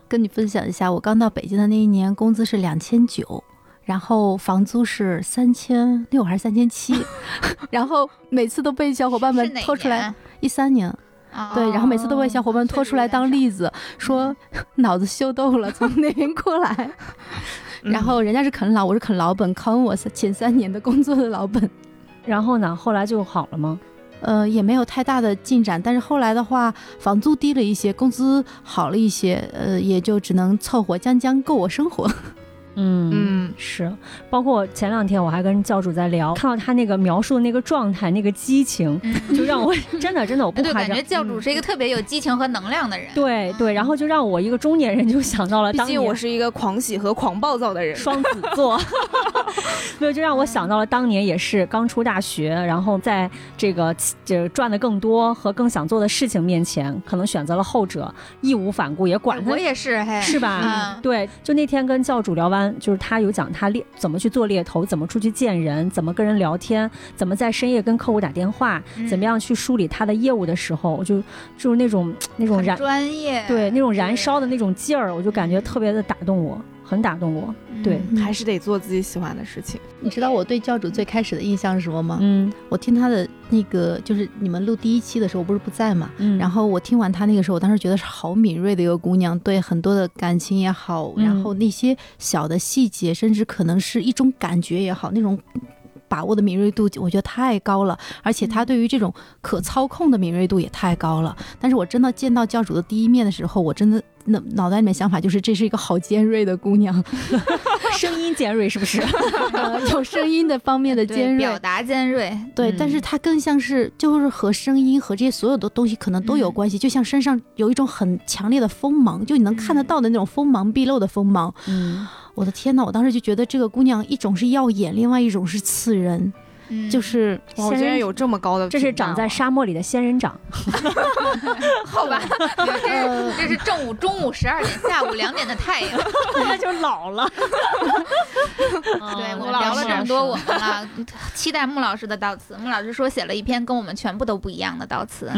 跟你分享一下，我刚到北京的那一年，工资是两千九，然后房租是三千六还是三千七，然后每次都被小伙伴们是哪拖出来年。一三年，啊对，然后每次都被小伙伴拖出来当例子，说脑子秀逗了，从那边过来。然后人家是啃老，我是啃老本，啃我前三年的工作的老本。然后呢，后来就好了吗？呃，也没有太大的进展，但是后来的话，房租低了一些，工资好了一些，呃，也就只能凑合将将够我生活。嗯嗯是，包括前两天我还跟教主在聊，看到他那个描述的那个状态，那个激情，嗯就让我 真的真的我不对，夸张感觉。教主是一个特别有激情和能量的人。对对，然后就让我一个中年人就想到了毕当年竟我是一个狂喜和狂暴躁的人，双子座，没有就让我想到了当年也是刚出大学，然后在这个这个赚的更多和更想做的事情面前，可能选择了后者，义无反顾，也管他我也是，嘿，是吧？嗯对，就那天跟教主聊完，就是他有讲他猎怎么去做猎头，怎么出去见人，怎么跟人聊天，怎么在深夜跟客户打电话，嗯怎么样去梳理他的业务的时候，我就就是那种那种燃专业，对那种燃烧的那种劲儿，我就感觉特别的打动我，很打动我。对嗯还是得做自己喜欢的事情。你知道我对教主最开始的印象是什么吗？嗯我听他的那个，就是你们录第一期的时候，我不是不在嘛。嗯，然后我听完他那个时候，我当时觉得是好敏锐的一个姑娘，对很多的感情也好，嗯然后那些小的细节，甚至可能是一种感觉也好，那种把握的敏锐度，我觉得太高了。而且他对于这种可操控的敏锐度也太高了。但是我真的见到教主的第一面的时候，我真的脑脑袋里面想法就是，这是一个好尖锐的姑娘，声音尖锐是不是？呃有声音的方面的尖锐表。达尖锐，对，嗯但是它更像是就是和声音和这些所有的东西可能都有嗯关系，就像身上有一种很强烈的锋芒，就你能看得到的那种锋芒毕露的锋芒。嗯，我的天呐，我当时就觉得这个姑娘一种是耀眼，另外一种是刺人，嗯就是仙人竟然有这么高的这是长在沙漠里的仙人掌。好吧，这是这是正午、中午十二点、下午两点的太阳。那就老了。对我们聊了这么多我们了，期待穆老师的悼词。穆老师说写了一篇跟我们全部都不一样的悼词。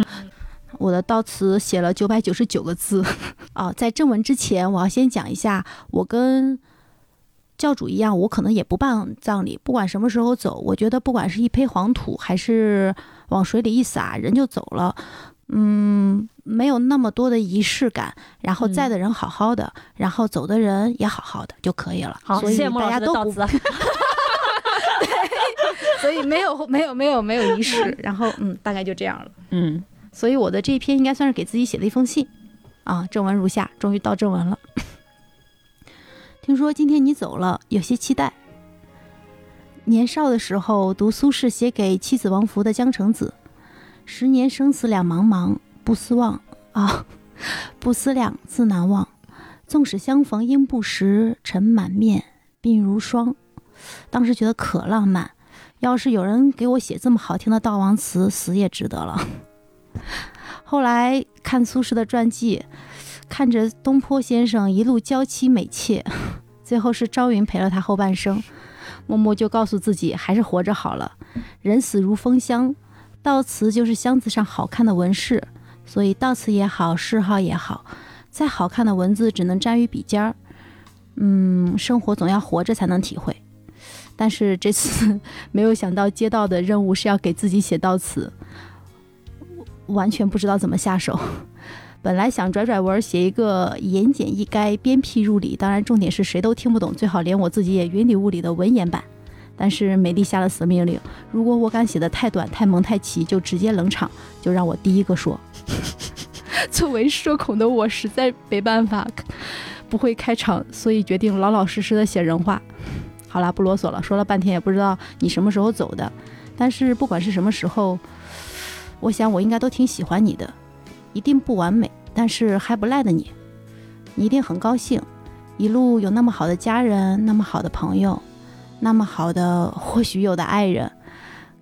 我的悼词写了九百九十九个字啊。在正文之前，我要先讲一下，我跟教主一样，我可能也不办葬礼，不管什么时候走，我觉得不管是一坯黄土，还是往水里一撒，人就走了。嗯，没有那么多的仪式感，然后在的人好好的，然后走的人也好好的就可以了。好，所以谢谢大家都不老师的悼词。所以没有没有没有没有仪式，然后嗯，大概就这样了。嗯，所以我的这一篇应该算是给自己写的一封信啊。正文如下，终于到正文了。听说今天你走了，有些期待。年少的时候读苏轼写给妻子王弗的《江城子》，十年生死两茫茫，不思忘啊，不思量，自难忘。纵使相逢应不识，尘满面，鬓如霜。当时觉得可浪漫，要是有人给我写这么好听的悼亡词，死也值得了。后来看苏轼的传记，看着东坡先生一路娇妻美妾，最后是朝云陪了他后半生。默默就告诉自己，还是活着好了。人死如风箱，悼词就是箱子上好看的纹饰，所以悼词也好，谥号也好，再好看的文字只能沾于笔尖儿。嗯，生活总要活着才能体会。但是这次 没有想到接到的任务是要给自己写悼词，完全不知道怎么下手。本来想拽拽文写一个言简意赅、鞭辟入里，当然重点是谁都听不懂，最好连我自己也云里雾里的文言版。但是美丽下了死命令，如果我敢写的太短、太萌太奇，就直接冷场，就让我第一个说。作为社恐的我，实在没办法，不会开场，所以决定老老实实的写人话。好啦，不啰嗦了，说了半天也不知道你什么时候走的，但是不管是什么时候，我想我应该都挺喜欢你的。一定不完美，但是还不赖的你，你一定很高兴，一路有那么好的家人，那么好的朋友，那么好的或许有的爱人，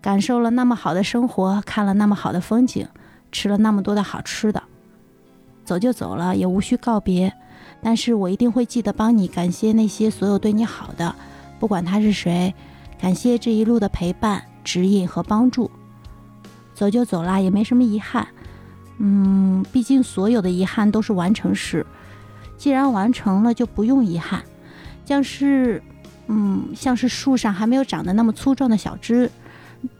感受了那么好的生活，看了那么好的风景，吃了那么多的好吃的，走就走了，也无需告别，但是我一定会记得帮你感谢那些所有对你好的，不管他是谁，感谢这一路的陪伴、指引和帮助。走就走啦，也没什么遗憾。嗯，毕竟所有的遗憾都是完成时，既然完成了，就不用遗憾。像是，嗯，像是树上还没有长得那么粗壮的小枝，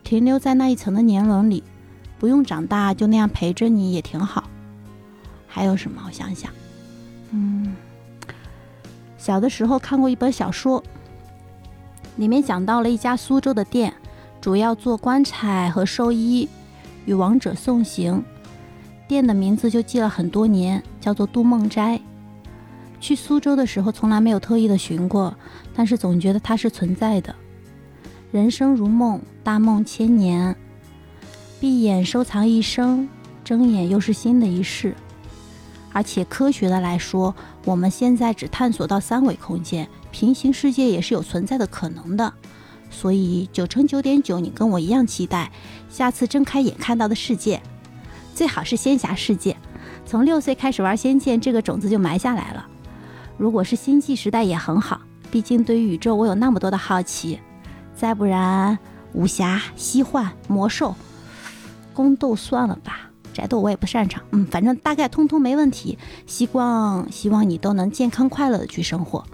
停留在那一层的年轮里，不用长大，就那样陪着你也挺好。还有什么？我想想，嗯，小的时候看过一本小说，里面讲到了一家苏州的店，主要做棺材和寿衣，与亡者送行。店的名字就记了很多年，叫做杜梦斋。去苏州的时候，从来没有特意的寻过，但是总觉得它是存在的。人生如梦，大梦千年，闭眼收藏一生，睁眼又是新的一世。而且科学的来说，我们现在只探索到三维空间，平行世界也是有存在的可能的。所以九乘九点九，你跟我一样期待下次睁开眼看到的世界。最好是仙侠世界，从六岁开始玩《仙剑》，这个种子就埋下来了。如果是星际时代也很好，毕竟对于宇宙我有那么多的好奇。再不然，武侠、西幻、魔兽、宫斗算了吧，宅斗我也不擅长。嗯，反正大概通通没问题。希望希望你都能健康快乐的去生活。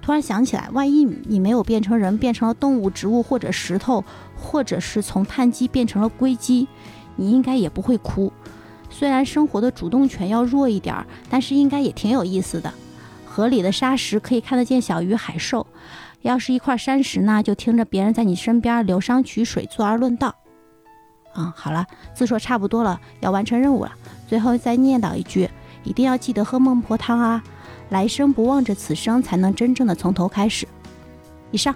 突然想起来，万一你没有变成人，变成了动物、植物或者石头，或者是从碳基变成了硅基。你应该也不会哭，虽然生活的主动权要弱一点儿，但是应该也挺有意思的。河里的沙石可以看得见小鱼海兽，要是一块山石呢，就听着别人在你身边流觞曲水，坐而论道。啊，好了，字说差不多了，要完成任务了。最后再念叨一句，一定要记得喝孟婆汤啊！来生不忘着此生，才能真正的从头开始。以上。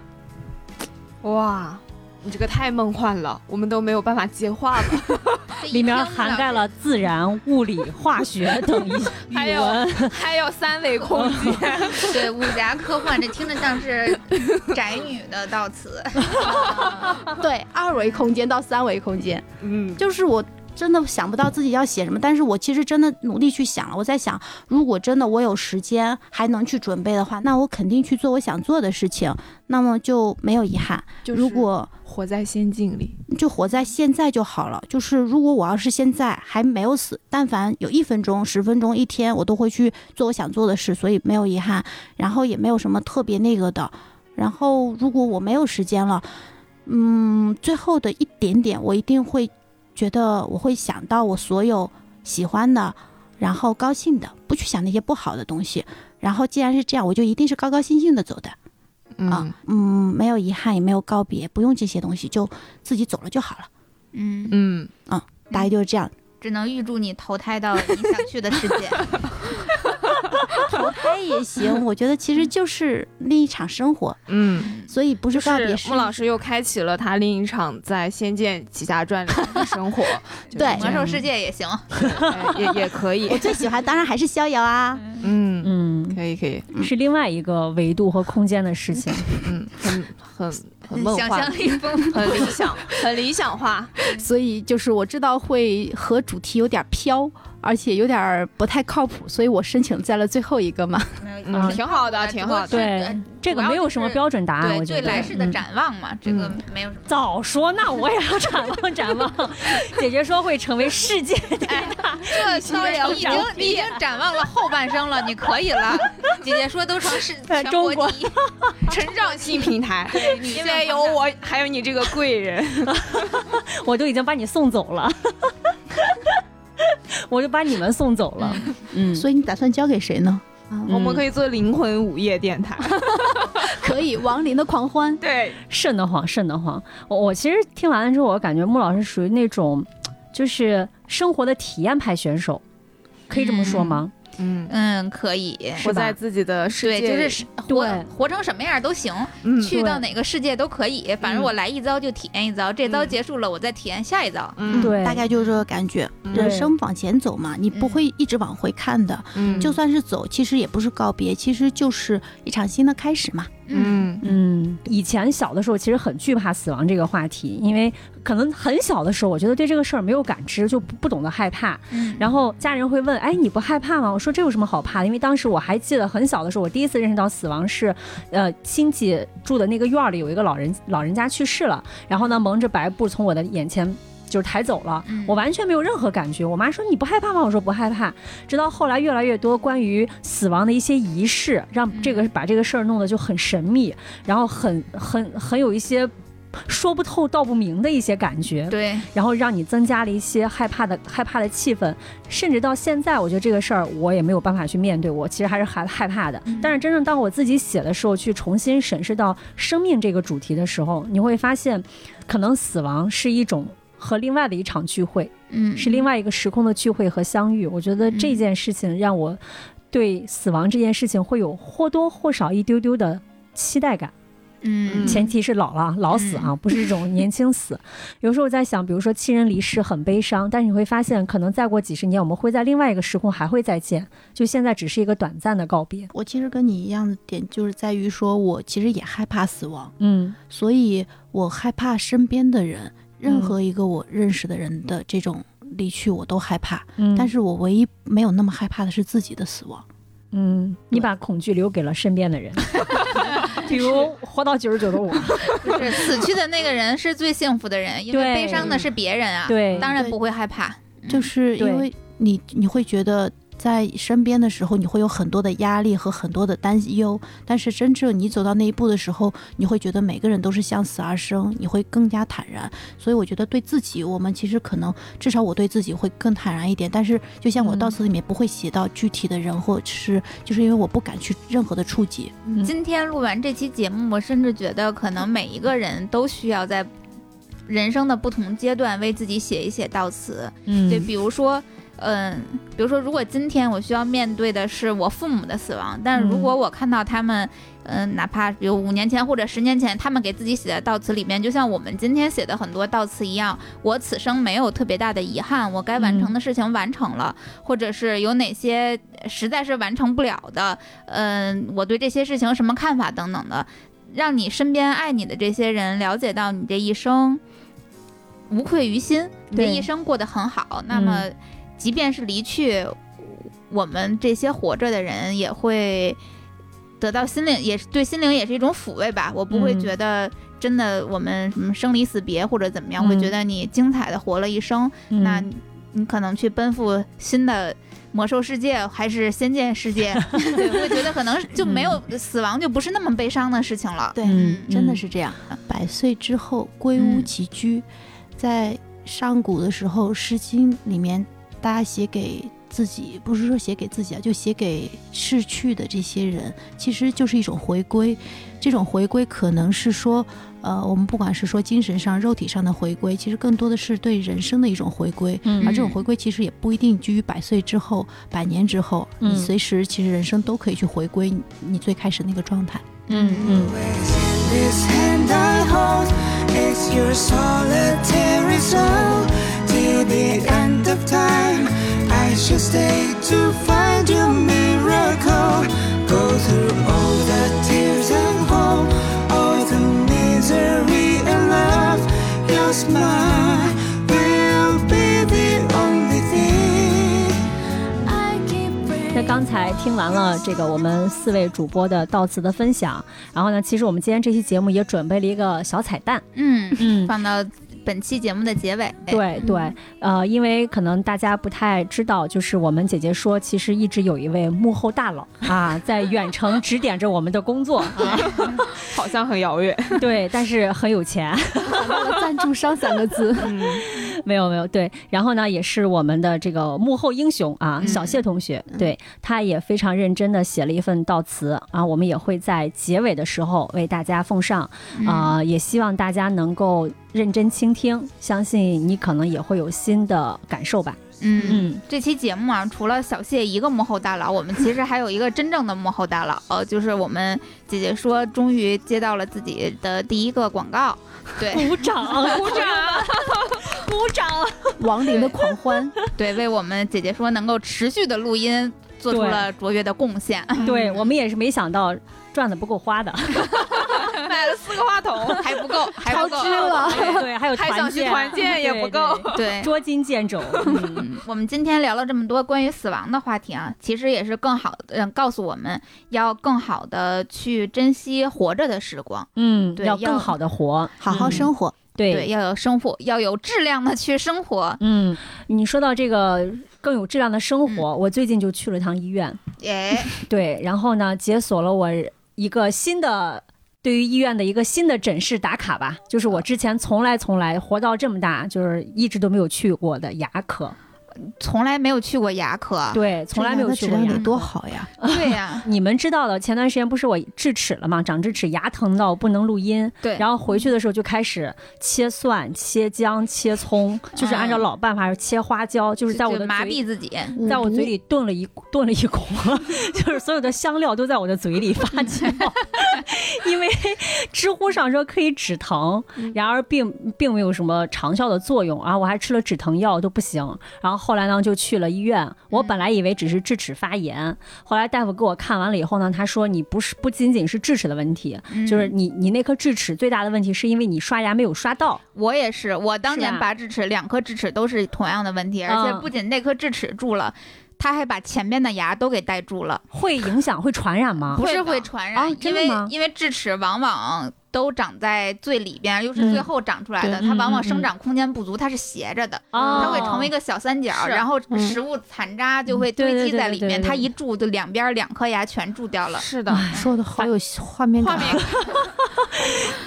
哇。你这个太梦幻了，我们都没有办法接话了。里面涵盖了自然、物理、化学等一还有还有三维空间。对，武侠科幻，这听着像是宅女的悼词。对，二维空间到三维空间，嗯，就是我。真的想不到自己要写什么，但是我其实真的努力去想了。我在想，如果真的我有时间还能去准备的话，那我肯定去做我想做的事情，那么就没有遗憾。就如果活在仙境里，就活在现在就好了。就是如果我要是现在还没有死，但凡有一分钟、十分钟、一天，我都会去做我想做的事，所以没有遗憾，然后也没有什么特别那个的。然后如果我没有时间了，嗯，最后的一点点，我一定会。觉得我会想到我所有喜欢的，然后高兴的，不去想那些不好的东西。然后既然是这样，我就一定是高高兴兴的走的。啊，嗯，没有遗憾，也没有告别，不用这些东西，就自己走了就好了。嗯嗯嗯，大概就是这样。只能预祝你投胎到你想去的世界。投胎也也行。我觉得其实就是另一场生活，嗯，所以不是告别是穆老师又开启了他另一场在《仙剑奇侠传》里的 生活，对魔兽世界也行。哎也也可以 我，最喜欢当然还是逍遥啊。嗯，嗯，可以可以，是另外一个维度和空间的事情。嗯，很很 很梦幻想象，力丰富，很理想，很理想化，所以就是我知道会和主题有点飘，而且有点儿不太靠谱，所以我申请在了最后一个嘛。嗯，挺好的，挺好的，对，这个没有什么标准答案，对我觉得。对来世的嗯展望嘛，这个没有什么。早说，那我也要展望 展望。姐姐说会成为世界第一大，这已经已经展望了后半生了，你可以了。姐姐说都成是在全中国国第一，成长性平台，对女性现在有我，还有你这个贵人，我都已经把你送走了，我就把你们送走了。嗯，所以你打算交给谁呢？我们可以做灵魂午夜电台，可以，亡灵的狂欢。对，瘆得慌，瘆得慌。我我其实听完了之后，我感觉穆老师属于那种，就是生活的体验派选手，可以这么说吗？嗯，嗯，可以。活在自己的世，界对，就是活活成什么样都行，嗯去到哪个世界都可以。反正嗯我来一遭就体验一遭，这遭嗯结束了，我再体验下一遭。嗯，对大概就是这个感觉。嗯人生往前走嘛，你不会一直往回看的。嗯，就算是走，其实也不是告别，其实就是一场新的开始嘛。嗯嗯，以前小的时候其实很惧怕死亡这个话题，因为可能很小的时候，我觉得对这个事儿没有感知，就不不懂得害怕。嗯然后家人会问：“哎，你不害怕吗？”我说：“这有什么好怕的？”因为当时我还记得很小的时候，我第一次认识到死亡是，呃，亲戚住的那个院儿里有一个老人老人家去世了，然后呢蒙着白布从我的眼前。就是抬走了，嗯我完全没有任何感觉。我妈说你不害怕吗？我说不害怕。直到后来越来越多关于死亡的一些仪式，让这个把这个事儿弄得就很神秘，然后很很很有一些说不透道不明的一些感觉。对，然后让你增加了一些害怕的害怕的气氛，甚至到现在，我觉得这个事儿我也没有办法去面对，我其实还是害害怕的。但是真正当我自己写的时候，去重新审视到生命这个主题的时候，你会发现，可能死亡是一种和另外的一场聚会，嗯，是另外一个时空的聚会和相遇。我觉得这件事情让我对死亡这件事情会有或多或少一丢丢的期待感。嗯，前提是老了，老死啊，不是这种年轻死。有时候我在想，比如说亲人离世很悲伤，但是你会发现，可能再过几十年，我们会在另外一个时空还会再见，就现在只是一个短暂的告别。我其实跟你一样的点，就是在于说我其实也害怕死亡，嗯所以我害怕身边的人，任何一个我认识的人的这种离去，我都害怕。嗯，但是我唯一没有那么害怕的是自己的死亡。嗯，你把恐惧留给了身边的人，比如活到九十九的我。就是死去的那个人是最幸福的人，因为悲伤的是别人啊，对对当然不会害怕。就是因为你你会觉得在身边的时候，你会有很多的压力和很多的担忧，但是真正你走到那一步的时候，你会觉得每个人都是向死而生，你会更加坦然。所以我觉得对自己，我们其实可能至少我对自己会更坦然一点。但是就像我嗯悼词里面不会写到具体的人，或者是就是因为我不敢去任何的触及。嗯今天录完这期节目，我甚至觉得可能每一个人都需要在人生的不同阶段为自己写一写悼词。嗯对，比如说，嗯，比如说，如果今天我需要面对的是我父母的死亡，但是如果我看到他们，嗯、哪怕比如五年前或者十年前他们给自己写的悼词里面，就像我们今天写的很多悼词一样，我此生没有特别大的遗憾，我该完成的事情完成了，或者是有哪些实在是完成不了的，嗯、我对这些事情什么看法等等的，让你身边爱你的这些人了解到你这一生无愧于心，你这一生过得很好。那么，即便是离去，我们这些活着的人也会得到心灵，也是对心灵也是一种抚慰吧。我不会嗯觉得真的我们什么生离死别或者怎么样，嗯会觉得你精彩的活了一生。嗯那你你可能去奔赴新的。魔兽世界还是仙剑世界，对，我会觉得可能就没有死亡，就不是那么悲伤的事情了。对嗯真的是这样。百岁之后归屋起居，在上古的时候，《诗经》里面大家写给自己，不是说写给自己啊，就写给逝去的这些人，其实就是一种回归。这种回归可能是说，呃，我们不管是说精神上、肉体上的回归，其实更多的是对人生的一种回归。嗯而这种回归其实也不一定居于百岁之后、百年之后，嗯你随时其实人生都可以去回归你你最开始那个状态。嗯嗯 This the end of time, I shall stay to find your miracle. Go through all the tears and hope, all the misery and love. Your smile will be the only thing. I keep 那 praying. 刚才听完了这个我们四位主播的悼词的分享，然后呢，其实我们今天这期节目也准备了一个小彩蛋，嗯，嗯，放到本期节目的结尾。对对，呃，因为可能大家不太知道，就是我们姐姐说，其实一直有一位幕后大佬 啊，在远程指点着我们的工作啊，好像很遥远。对，但是很有钱，赞助商三个字，嗯，没有没有，对，然后呢，也是我们的这个幕后英雄啊，嗯小谢同学，对，他也非常认真的写了一份悼词啊，我们也会在结尾的时候为大家奉上嗯啊、也希望大家能够认真倾听，相信你可能也会有新的感受吧。嗯嗯，这期节目啊，除了小谢一个幕后大佬，我们其实还有一个真正的幕后大佬，呃，就是我们姐姐说，终于接到了自己的第一个广告，对 鼓掌，鼓掌，鼓掌。亡灵的狂欢。对，为我们姐姐说能够持续的录音做出了卓越的贡献。对 我们也是没想到赚的不够花的，买了四个话筒，还不够，还不够超支。了，对，还有还想去团建，也不够。对，捉襟见肘。我们今天聊了这么多关于死亡的话题啊，其实也是更好的，嗯，告诉我们要更好的去珍惜活着的时光，嗯，对要要更好的活，好好嗯生活。对，对。要有生活，要有质量的去生活。嗯，你说到这个更有质量的生活，我最近就去了趟医院，哎，对，然后呢，解锁了我一个新的。对于医院的一个新的诊室打卡吧，就是我之前从来从来活到这么大，就是一直都没有去过的牙科，从来没有去过牙科。对，从来没有去过牙科。多好呀！对呀，你们知道的，前段时间不是我智齿了吗？长智齿，牙疼到不能录音。对然后回去的时候就开始切蒜、切姜、切葱，就是按照老办法切花椒，就是在我的就麻痹自己。在我嘴里炖了一炖了一锅，就是所有的香料都在我的嘴里发酵。因为知乎上说可以止疼，然而并并没有什么长效的作用啊！我还吃了止疼药都不行。然后后来呢就去了医院，我本来以为只是智齿发炎，后来大夫给我看完了以后呢，他说你不是不仅仅是智齿的问题，嗯。就是你你那颗智齿最大的问题是因为你刷牙没有刷到。我也是，我当年拔智齿，两颗智齿都是同样的问题，而且嗯。不仅那颗智齿蛀了，他还把前面的牙都给带住了，会影响会传染吗？不是会传染，啊因为因为智齿往往都长在最里边，又是最嗯后长出来的，对它往往生长空间不足，它是斜着的。哦它会成为一个小三角，然后嗯食物残渣就会堆积在里面，对对对它一蛀就两边两颗牙全蛀掉了。是的，说的好有画面感。画面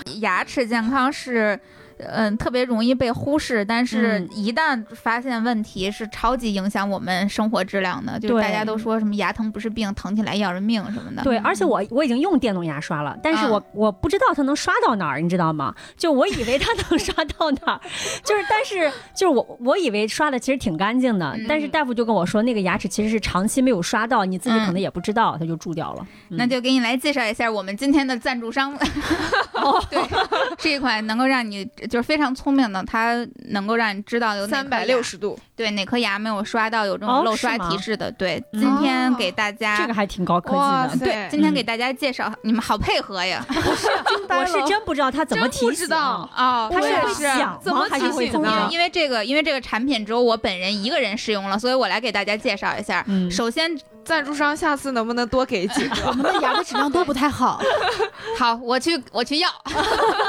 牙齿健康是。嗯，特别容易被忽视，但是嗯一旦发现问题，是超级影响我们生活质量的。就是大家都说什么牙疼不是病，疼起来要人命什么的。对，而且我我已经用电动牙刷了，但是嗯我、我不知道它能刷到哪儿，你知道吗？就我以为它能刷到哪儿，就是但是就是我我以为刷的其实挺干净的，嗯但是大夫就跟我说那个牙齿其实是长期没有刷到，你自己嗯可能也不知道，它就蛀掉了。嗯那就给你来介绍一下我们今天的赞助商。哦对，是一款能够让你就是非常聪明的，它能够让你知道有哪颗牙三百六十度，对哪颗牙没有刷到，有这哦种漏刷提示的。对，嗯今天给大家、这个还挺高科技的。哇对，今天嗯给大家介绍，你们好配合呀！我是 真不知道它怎么提醒，知道哦，它是？怎么还是提醒呢会怎么样？因为这个，因为这个产品只有我本人一个人试用了，所以我来给大家介绍一下。嗯首先，赞助商下次能不能多给几个？我们的牙的质量都不太好，好，我去，我去要。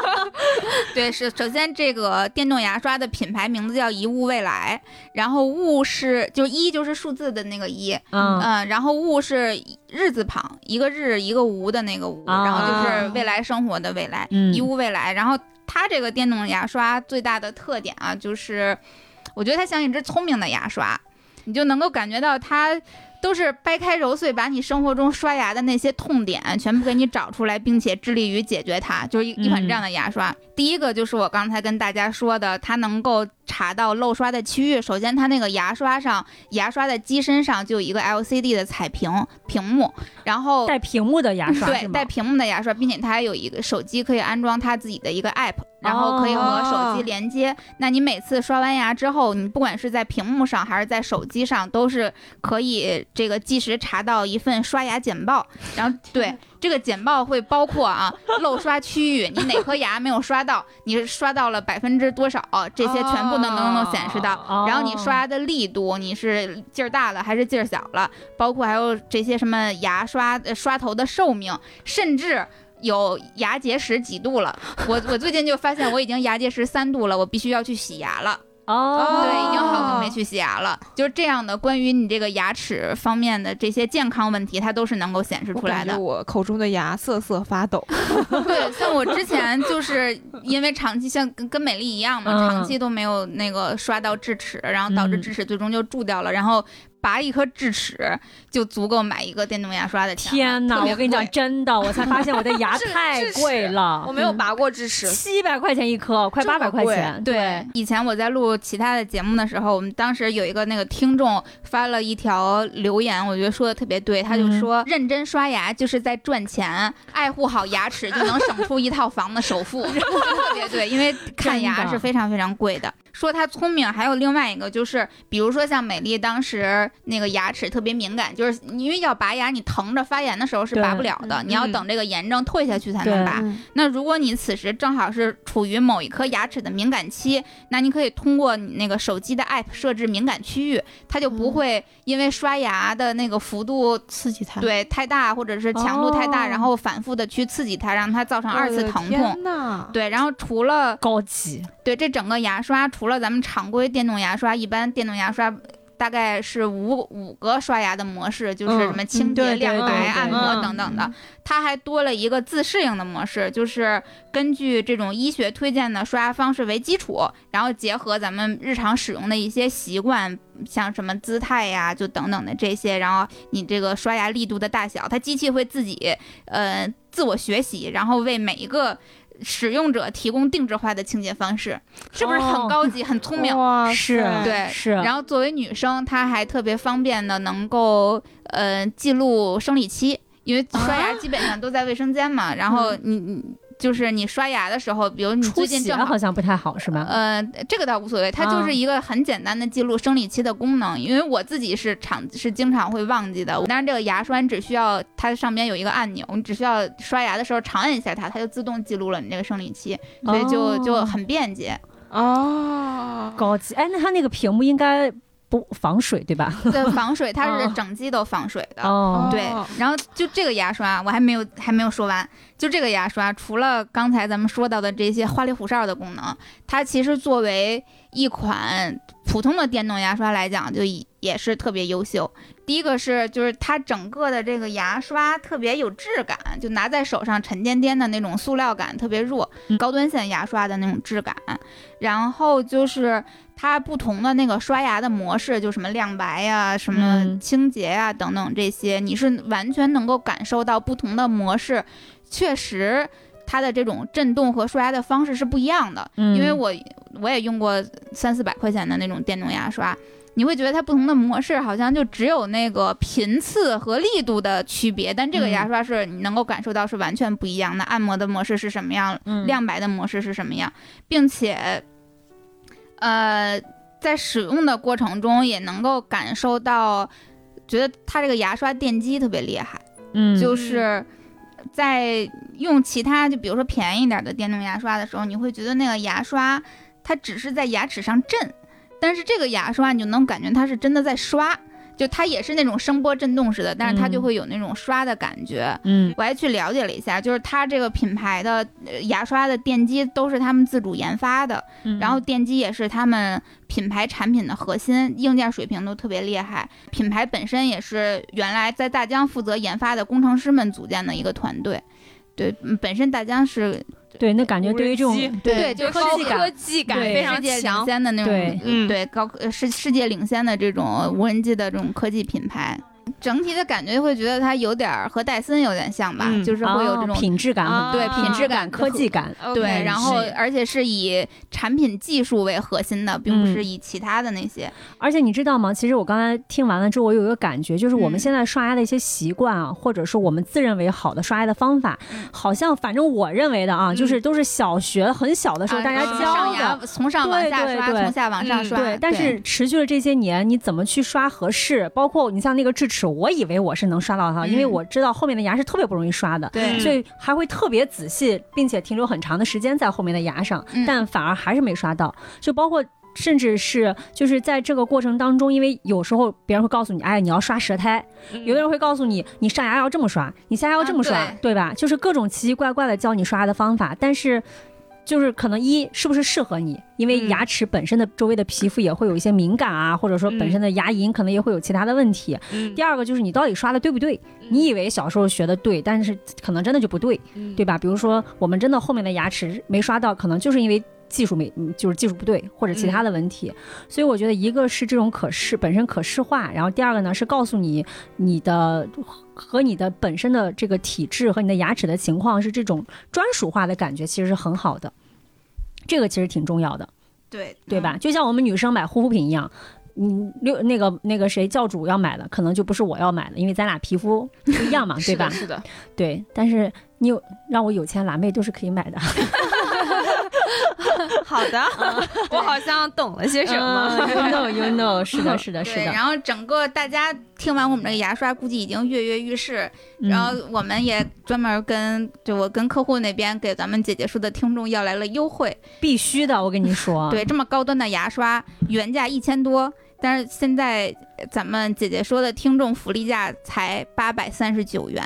对，是首先这个电动牙刷的品牌名字叫一物未来，然后物是就一就是数字的那个一，嗯嗯，然后物是日字旁，一个日一个无的那个无，啊然后就是未来生活的未来，嗯一物未来。然后它这个电动牙刷最大的特点啊，就是我觉得它像一只聪明的牙刷。你就能够感觉到它都是掰开揉碎，把你生活中刷牙的那些痛点全部给你找出来，并且致力于解决它，就是一一款这样的牙刷。第一个就是我刚才跟大家说的，它能够查到漏刷的区域。首先，它那个牙刷上，牙刷的机身上就有一个 LCD 的彩屏屏幕，然后带屏幕的牙刷对带屏幕的牙刷，并且它还有一个手机可以安装它自己的一个 app，然后可以和手机连接。那你每次刷完牙之后，你不管是在屏幕上还是在手机上，都是可以这个即时查到一份刷牙简报。然后对这个简报会包括啊 漏刷区域，你哪颗牙没有刷到，你刷到了百分之多少，这些全部都能能够显示到。哦然后你刷牙的力度，你是劲儿大了还是劲儿小了，包括还有这些什么牙刷呃刷头的寿命，甚至。有牙结石几度了？我我最近就发现我已经牙结石三度了，我必须要去洗牙了。哦，对，已经好久没去洗牙了。就是这样的，关于你这个牙齿方面的这些健康问题，它都是能够显示出来的。我口中的牙瑟瑟发抖。对，像我之前就是因为长期像跟跟美丽一样嘛，嗯长期都没有那个刷到智齿，然后导致嗯智齿最终就蛀掉了，然后拔一颗智齿就足够买一个电动牙刷的钱。天哪！我跟你讲，真的，我才发现我的牙 智太贵了我，没有拔过智齿，七百块钱一颗，快八百块钱。对，以前我在录其他的节目的时候，我们当时有一个那个听众发了一条留言，我觉得说的特别对，他就嗯说、认真刷牙就是在赚钱，爱护好牙齿就能省出一套房的首付，特别对，因为看牙是非常非常贵的。说他聪明，还有另外一个就是，比如说像美丽当时那个牙齿特别敏感，就是因为要拔牙，你疼着发炎的时候是拔不了的，你要嗯等这个炎症退下去才能拔。嗯那如果你此时正好是处于某一颗牙齿的敏感期，那你可以通过你那个手机的 app 设置敏感区域，它就不嗯会因为刷牙的那个幅度刺激它。对太大或者是强度太大，哦然后反复的去刺激它，让它造成二次疼痛。对，然后除了高级，对这整个牙刷，除了咱们常规电动牙刷，一般电动牙刷。大概是五五个刷牙的模式，就是什么清洁、亮白、按摩嗯等等的。它还多了一个自适应的模式，就是根据这种医学推荐的刷牙方式为基础，然后结合咱们日常使用的一些习惯，像什么姿态呀，就等等的这些，然后你这个刷牙力度的大小，它机器会自己呃自我学习，然后为每一个。使用者提供定制化的清洁方式，是不是很哦高级、很聪明？是对是，然后作为女生，她还特别方便的能够呃记录生理期，因为刷牙基本上都在卫生间嘛。然后你你就是你刷牙的时候，比如你出近正好好像不太好，是吧？呃，这个倒无所谓，它就是一个很简单的记录生理期的功能。因为我自己是常是经常会忘记的，但是这个牙刷你只需要它上边有一个按钮，你只需要刷牙的时候长按一下它，它就自动记录了你这个生理期，所以就、就哦很便捷。哦，高级。哎，那它那个屏幕应该不防水对吧？对，防水，它是哦整机都防水的。哦，对，然后就这个牙刷，我还没有还没有说完。就这个牙刷，除了刚才咱们说到的这些花里胡哨的功能，它其实作为一款普通的电动牙刷来讲，就也也是特别优秀。第一个是，就是它整个的这个牙刷特别有质感，就拿在手上沉甸甸的那种塑料感特别弱，嗯高端线牙刷的那种质感。然后就是它不同的那个刷牙的模式，就什么亮白呀、什么嗯清洁呀、等等这些，你是完全能够感受到不同的模式，确实它的这种震动和刷牙的方式是不一样的。嗯因为我我也用过三四百块钱的那种电动牙刷。你会觉得它不同的模式好像就只有那个频次和力度的区别，但这个嗯牙刷是你能够感受到是完全不一样的。按摩的模式是什么样，嗯亮白的模式是什么样，并且，呃，在使用的过程中也能够感受到，觉得它这个牙刷电机特别厉害，嗯就是在用其他就比如说便宜点的电动牙刷的时候，你会觉得那个牙刷它只是在牙齿上震，但是这个牙刷你就能感觉它是真的在刷。就它也是那种声波震动似的，但是它就嗯会有那种刷的感觉。嗯我还去了解了一下，就是它这个品牌的呃牙刷的电机都是他们自主研发的，嗯然后电机也是他们品牌产品的核心，硬件水平都特别厉害。品牌本身也是原来在大疆负责研发的工程师们组建的一个团队。对，嗯本身大疆是对，那感觉对于这种对对，就是科技感科技感非常世界领强。先的那种，对。嗯。对高呃世世界领先的这种无人机的这种科技品牌，整体的感觉会觉得它有点儿和戴森有点像吧，嗯就是会有这哦种。品质感啊，对品质感科技感，对然后而且是以产品技术为核心的，并不是以其他的那些。而且你知道吗？其实我刚才听完了之后，我有一个感觉，就是我们嗯现在刷牙的一些习惯啊，或者是我们自认为好的刷牙的方法，嗯好像反正我认为的啊，就是都是小学很小的时候啊大家从教的。从上往下刷，对对对从下往上嗯刷。对，但是持续了这些年，你怎么去刷合适？包括你像那个智齿，我以为我是能刷到它，因为嗯我知道后面的牙是特别不容易刷的，对所以还会特别仔细，并且停留很长的时间在后面的牙上，嗯但反而还是没刷到。就包括甚至是就是在这个过程当中，因为有时候别人会告诉你，哎，你要刷舌苔，有的人会告诉你，你上牙要这么刷，你下牙要这么刷，啊对吧？就是各种奇奇怪怪的教你刷牙的方法，但是。就是可能一是不是适合你，因为嗯牙齿本身的周围的皮肤也会有一些敏感啊，或者说本身的牙龈可能也会有其他的问题。嗯第二个就是你到底刷的对不对？你以为小时候学的对，但是可能真的就不对，嗯对吧？比如说我们真的后面的牙齿没刷到，可能就是因为技术没，嗯就是技术不对或者其他的问题。所以我觉得一个是这种可视本身可视化，然后第二个呢是告诉你你的和你的本身的这个体质和你的牙齿的情况是这种专属化的感觉，其实是很好的。这个其实挺重要的。对对吧？？就像我们女生买护肤品一样，你，六那个那个谁教主要买的，可能就不是我要买的，因为咱俩皮肤不一样嘛，对吧？是的，对，但是你有让我有钱蓝妹都是可以买的，好的，我好像懂了些什么。？You know, you know，是的，是的，是对，的。然后整个大家听完我们这个牙刷，估计已经跃跃欲试。然后嗯我们也专门跟就我跟客户那边给咱们姐姐说的听众要来了优惠。必须的，我跟你说，对，这么高端的牙刷，原价一千多，但是现在咱们姐姐说的听众福利价才八百三十九元，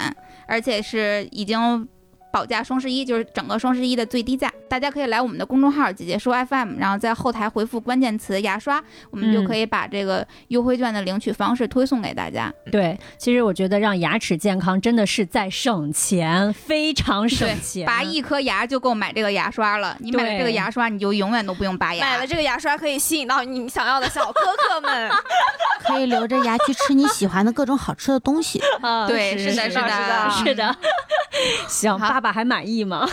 而且是已经。保价双十一就是整个双十一的最低价，大家可以来我们的公众号“姐姐说 FM”，然后在后台回复关键词“牙刷”，我们就嗯可以把这个优惠券的领取方式推送给大家。对，其实我觉得让牙齿健康真的是在省钱，非常省钱。拔一颗牙就够买这个牙刷了，你买了这个牙刷，你就永远都不用拔牙。买了这个牙刷可以吸引到你想要的小哥哥们。可以留着牙去吃你喜欢的各种好吃的东西。啊对是的是是的是的。行，好爸爸还满意吗？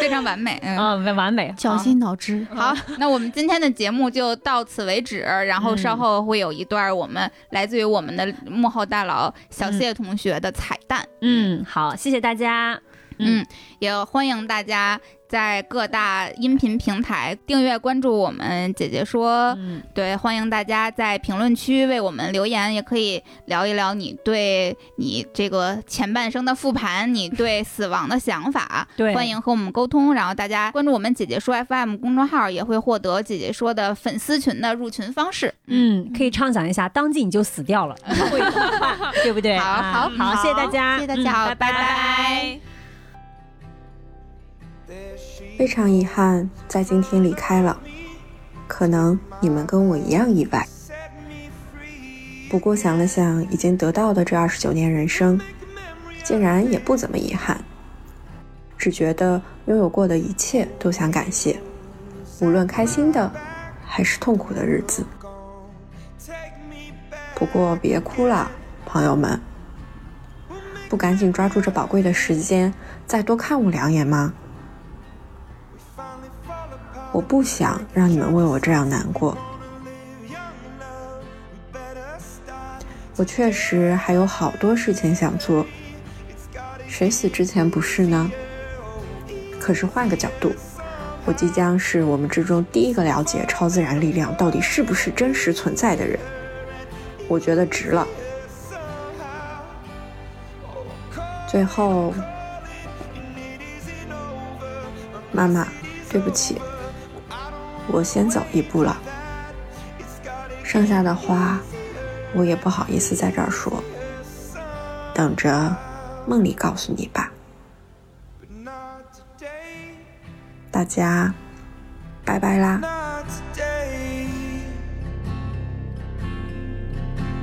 非常完美。嗯，啊，完完美。绞尽脑汁，好，那我们今天的节目就到此为止，然后嗯稍后会有一段我们来自于我们的幕后大佬小谢同学的彩蛋。嗯，好，谢谢大家。嗯，也欢迎大家在各大音频平台订阅关注我们姐姐说。嗯，对，欢迎大家在评论区为我们留言，也可以聊一聊你对你这个前半生的复盘，你对死亡的想法。对欢迎和我们沟通。然后大家关注我们姐姐说 FM 公众号，也会获得姐姐说的粉丝群的入群方式。嗯，可以畅想一下，当即你就死掉了，会？对不对？好啊好好，谢谢大家，谢谢大家，嗯好，拜拜拜非常遗憾，在今天离开了。可能你们跟我一样意外。不过想了想，已经得到的这二十九年人生，竟然也不怎么遗憾。只觉得拥有过的一切都想感谢，无论开心的还是痛苦的日子。不过别哭了，朋友们，不赶紧抓住这宝贵的时间，再多看我两眼吗？我不想让你们为我这样难过。我确实还有好多事情想做，谁死之前不是呢？可是换个角度，我即将是我们之中第一个了解超自然力量到底是不是真实存在的人。我觉得值了。最后，妈妈，对不起，我先走一步了。剩下的话，我也不好意思在这儿说，等着梦里告诉你吧。大家，拜拜啦。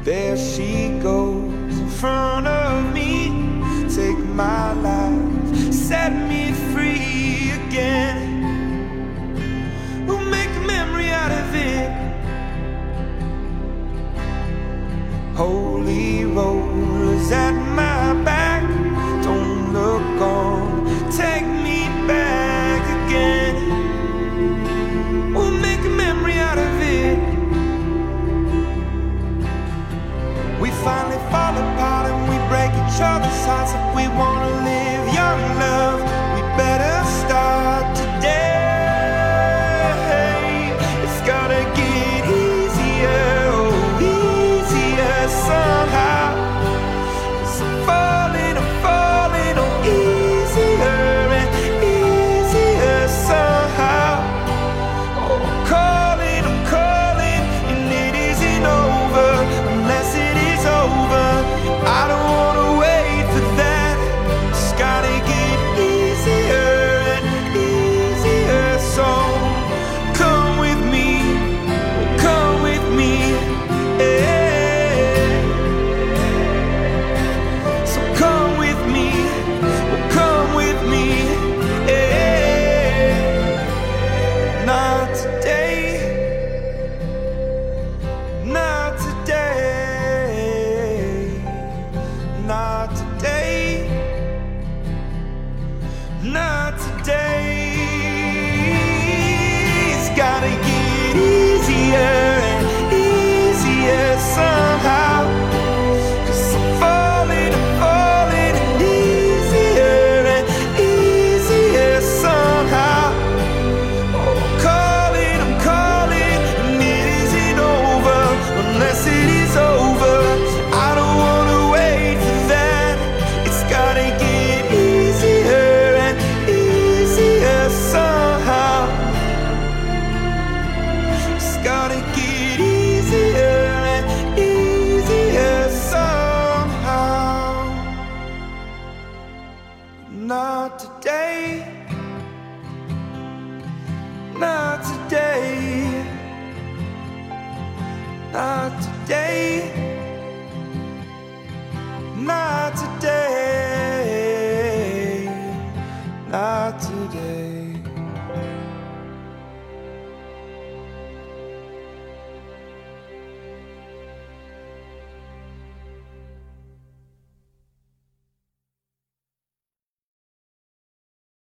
There she goes in front of me. Take my life, set me free again. traffic. Holy rollers at my back. Don't look on, take me back again. We'll make a memory out of it. We finally fall apart and we break each other's hearts if we wanna live young love.